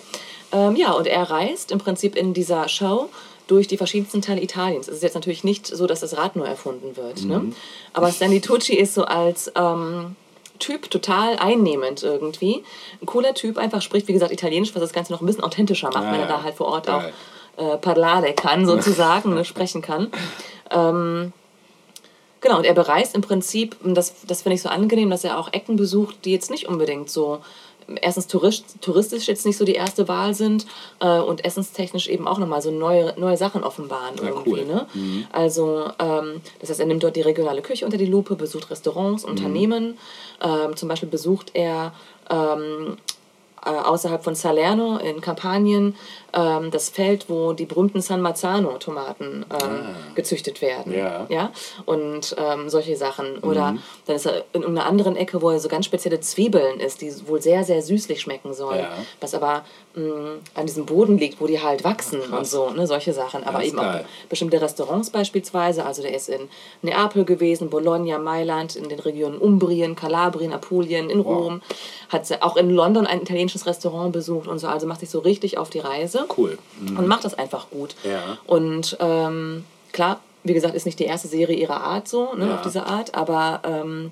Ähm, ja, und er reist im Prinzip in dieser Show durch die verschiedensten Teile Italiens. Es ist jetzt natürlich nicht so, dass das Rad neu erfunden wird. Mhm. Ne? Aber Stanley Tucci ist so als ähm, Typ total einnehmend irgendwie. Ein cooler Typ, einfach spricht, wie gesagt, Italienisch, was das Ganze noch ein bisschen authentischer macht, Ah, wenn er ja. da halt vor Ort Geil. auch äh, parlare kann, sozusagen, ne, sprechen kann. Ähm, Genau, und er bereist im Prinzip, das, das finde ich so angenehm, dass er auch Ecken besucht, die jetzt nicht unbedingt so, erstens tourist, touristisch jetzt nicht so die erste Wahl sind äh, und essenstechnisch eben auch nochmal so neue, neue Sachen offenbaren Ja, irgendwie. cool. Ne? Also, ähm, das heißt, er nimmt dort die regionale Küche unter die Lupe, besucht Restaurants, Unternehmen. Ähm, zum Beispiel besucht er ähm, äh, außerhalb von Salerno in Kampanien ähm, das Feld, wo die berühmten San Marzano-Tomaten ähm, gezüchtet werden. Ja. Ja? Und ähm, solche Sachen. Oder dann ist er in einer anderen Ecke, wo er so ganz spezielle Zwiebeln isst, die wohl sehr, sehr süßlich schmecken sollen. Ja. Was aber mh, an diesem Boden liegt, wo die halt wachsen und so, ne? solche Sachen. Aber ist eben auch geil. bestimmte Restaurants beispielsweise. Also der ist in Neapel gewesen, Bologna, Mailand, in den Regionen Umbrien, Kalabrien, Apulien, in Rom. Hat auch in London ein italienisches Restaurant besucht und so. Also macht sich so richtig auf die Reise Cool. und macht das einfach gut. Ja. Und ähm, klar, wie gesagt, ist nicht die erste Serie ihrer Art so, ne, Ja. auf diese Art, aber ähm,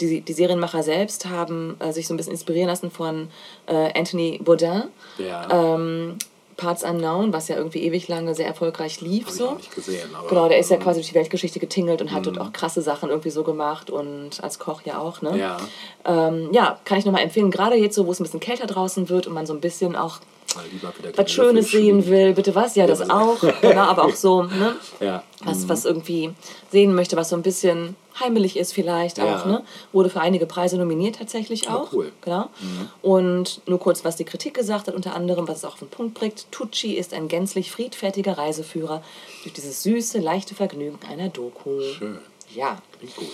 die, die Serienmacher selbst haben äh, sich so ein bisschen inspirieren lassen von äh, Anthony Bourdain. Ja. Ähm, Parts Unknown, was ja irgendwie ewig lange sehr erfolgreich lief. Hab ich so. nicht gesehen. Aber, Genau, der ist ja ähm, quasi durch die Weltgeschichte getingelt und hat dort auch krasse Sachen irgendwie so gemacht und als Koch ja auch, ne? Ja. Ähm, ja, kann ich nochmal empfehlen, gerade jetzt so, wo es ein bisschen kälter draußen wird und man so ein bisschen auch was Schönes sehen will, bitte was? Ja, das auch. Genau, aber auch so, ne? Ja. Was, was irgendwie sehen möchte, was so ein bisschen heimelig ist vielleicht Ja. auch, ne? Wurde für einige Preise nominiert tatsächlich auch. cool. Genau. Und nur kurz, was die Kritik gesagt hat, unter anderem, was es auch auf den Punkt bringt. Tucci ist ein gänzlich friedfertiger Reiseführer durch dieses süße, leichte Vergnügen einer Doku. Schön. Ja. Klingt gut.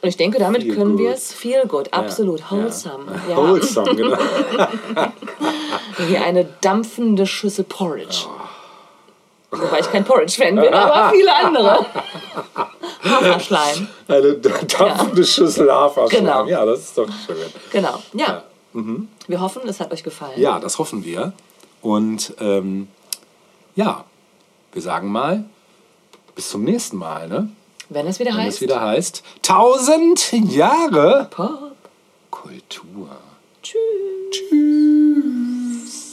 Und ich denke, damit Feel können wir es feel good, absolut, Ja. wholesome. Ja. Ja. Wholesome, genau. Wie eine dampfende Schüssel Porridge. Wobei ich kein Porridge-Fan bin, aber viele andere. Haferschleim. Eine dampfende Schüssel Haferschleim. Genau. Ja, das ist doch schön. Genau. Ja. Wir hoffen, es hat euch gefallen. Ja, das hoffen wir. Und ähm, ja, wir sagen mal, bis zum nächsten Mal, ne? Wenn es wieder Wenn heißt. Wenn es wieder heißt. 1000 Jahre Popkultur. Tschüss. Tschüss.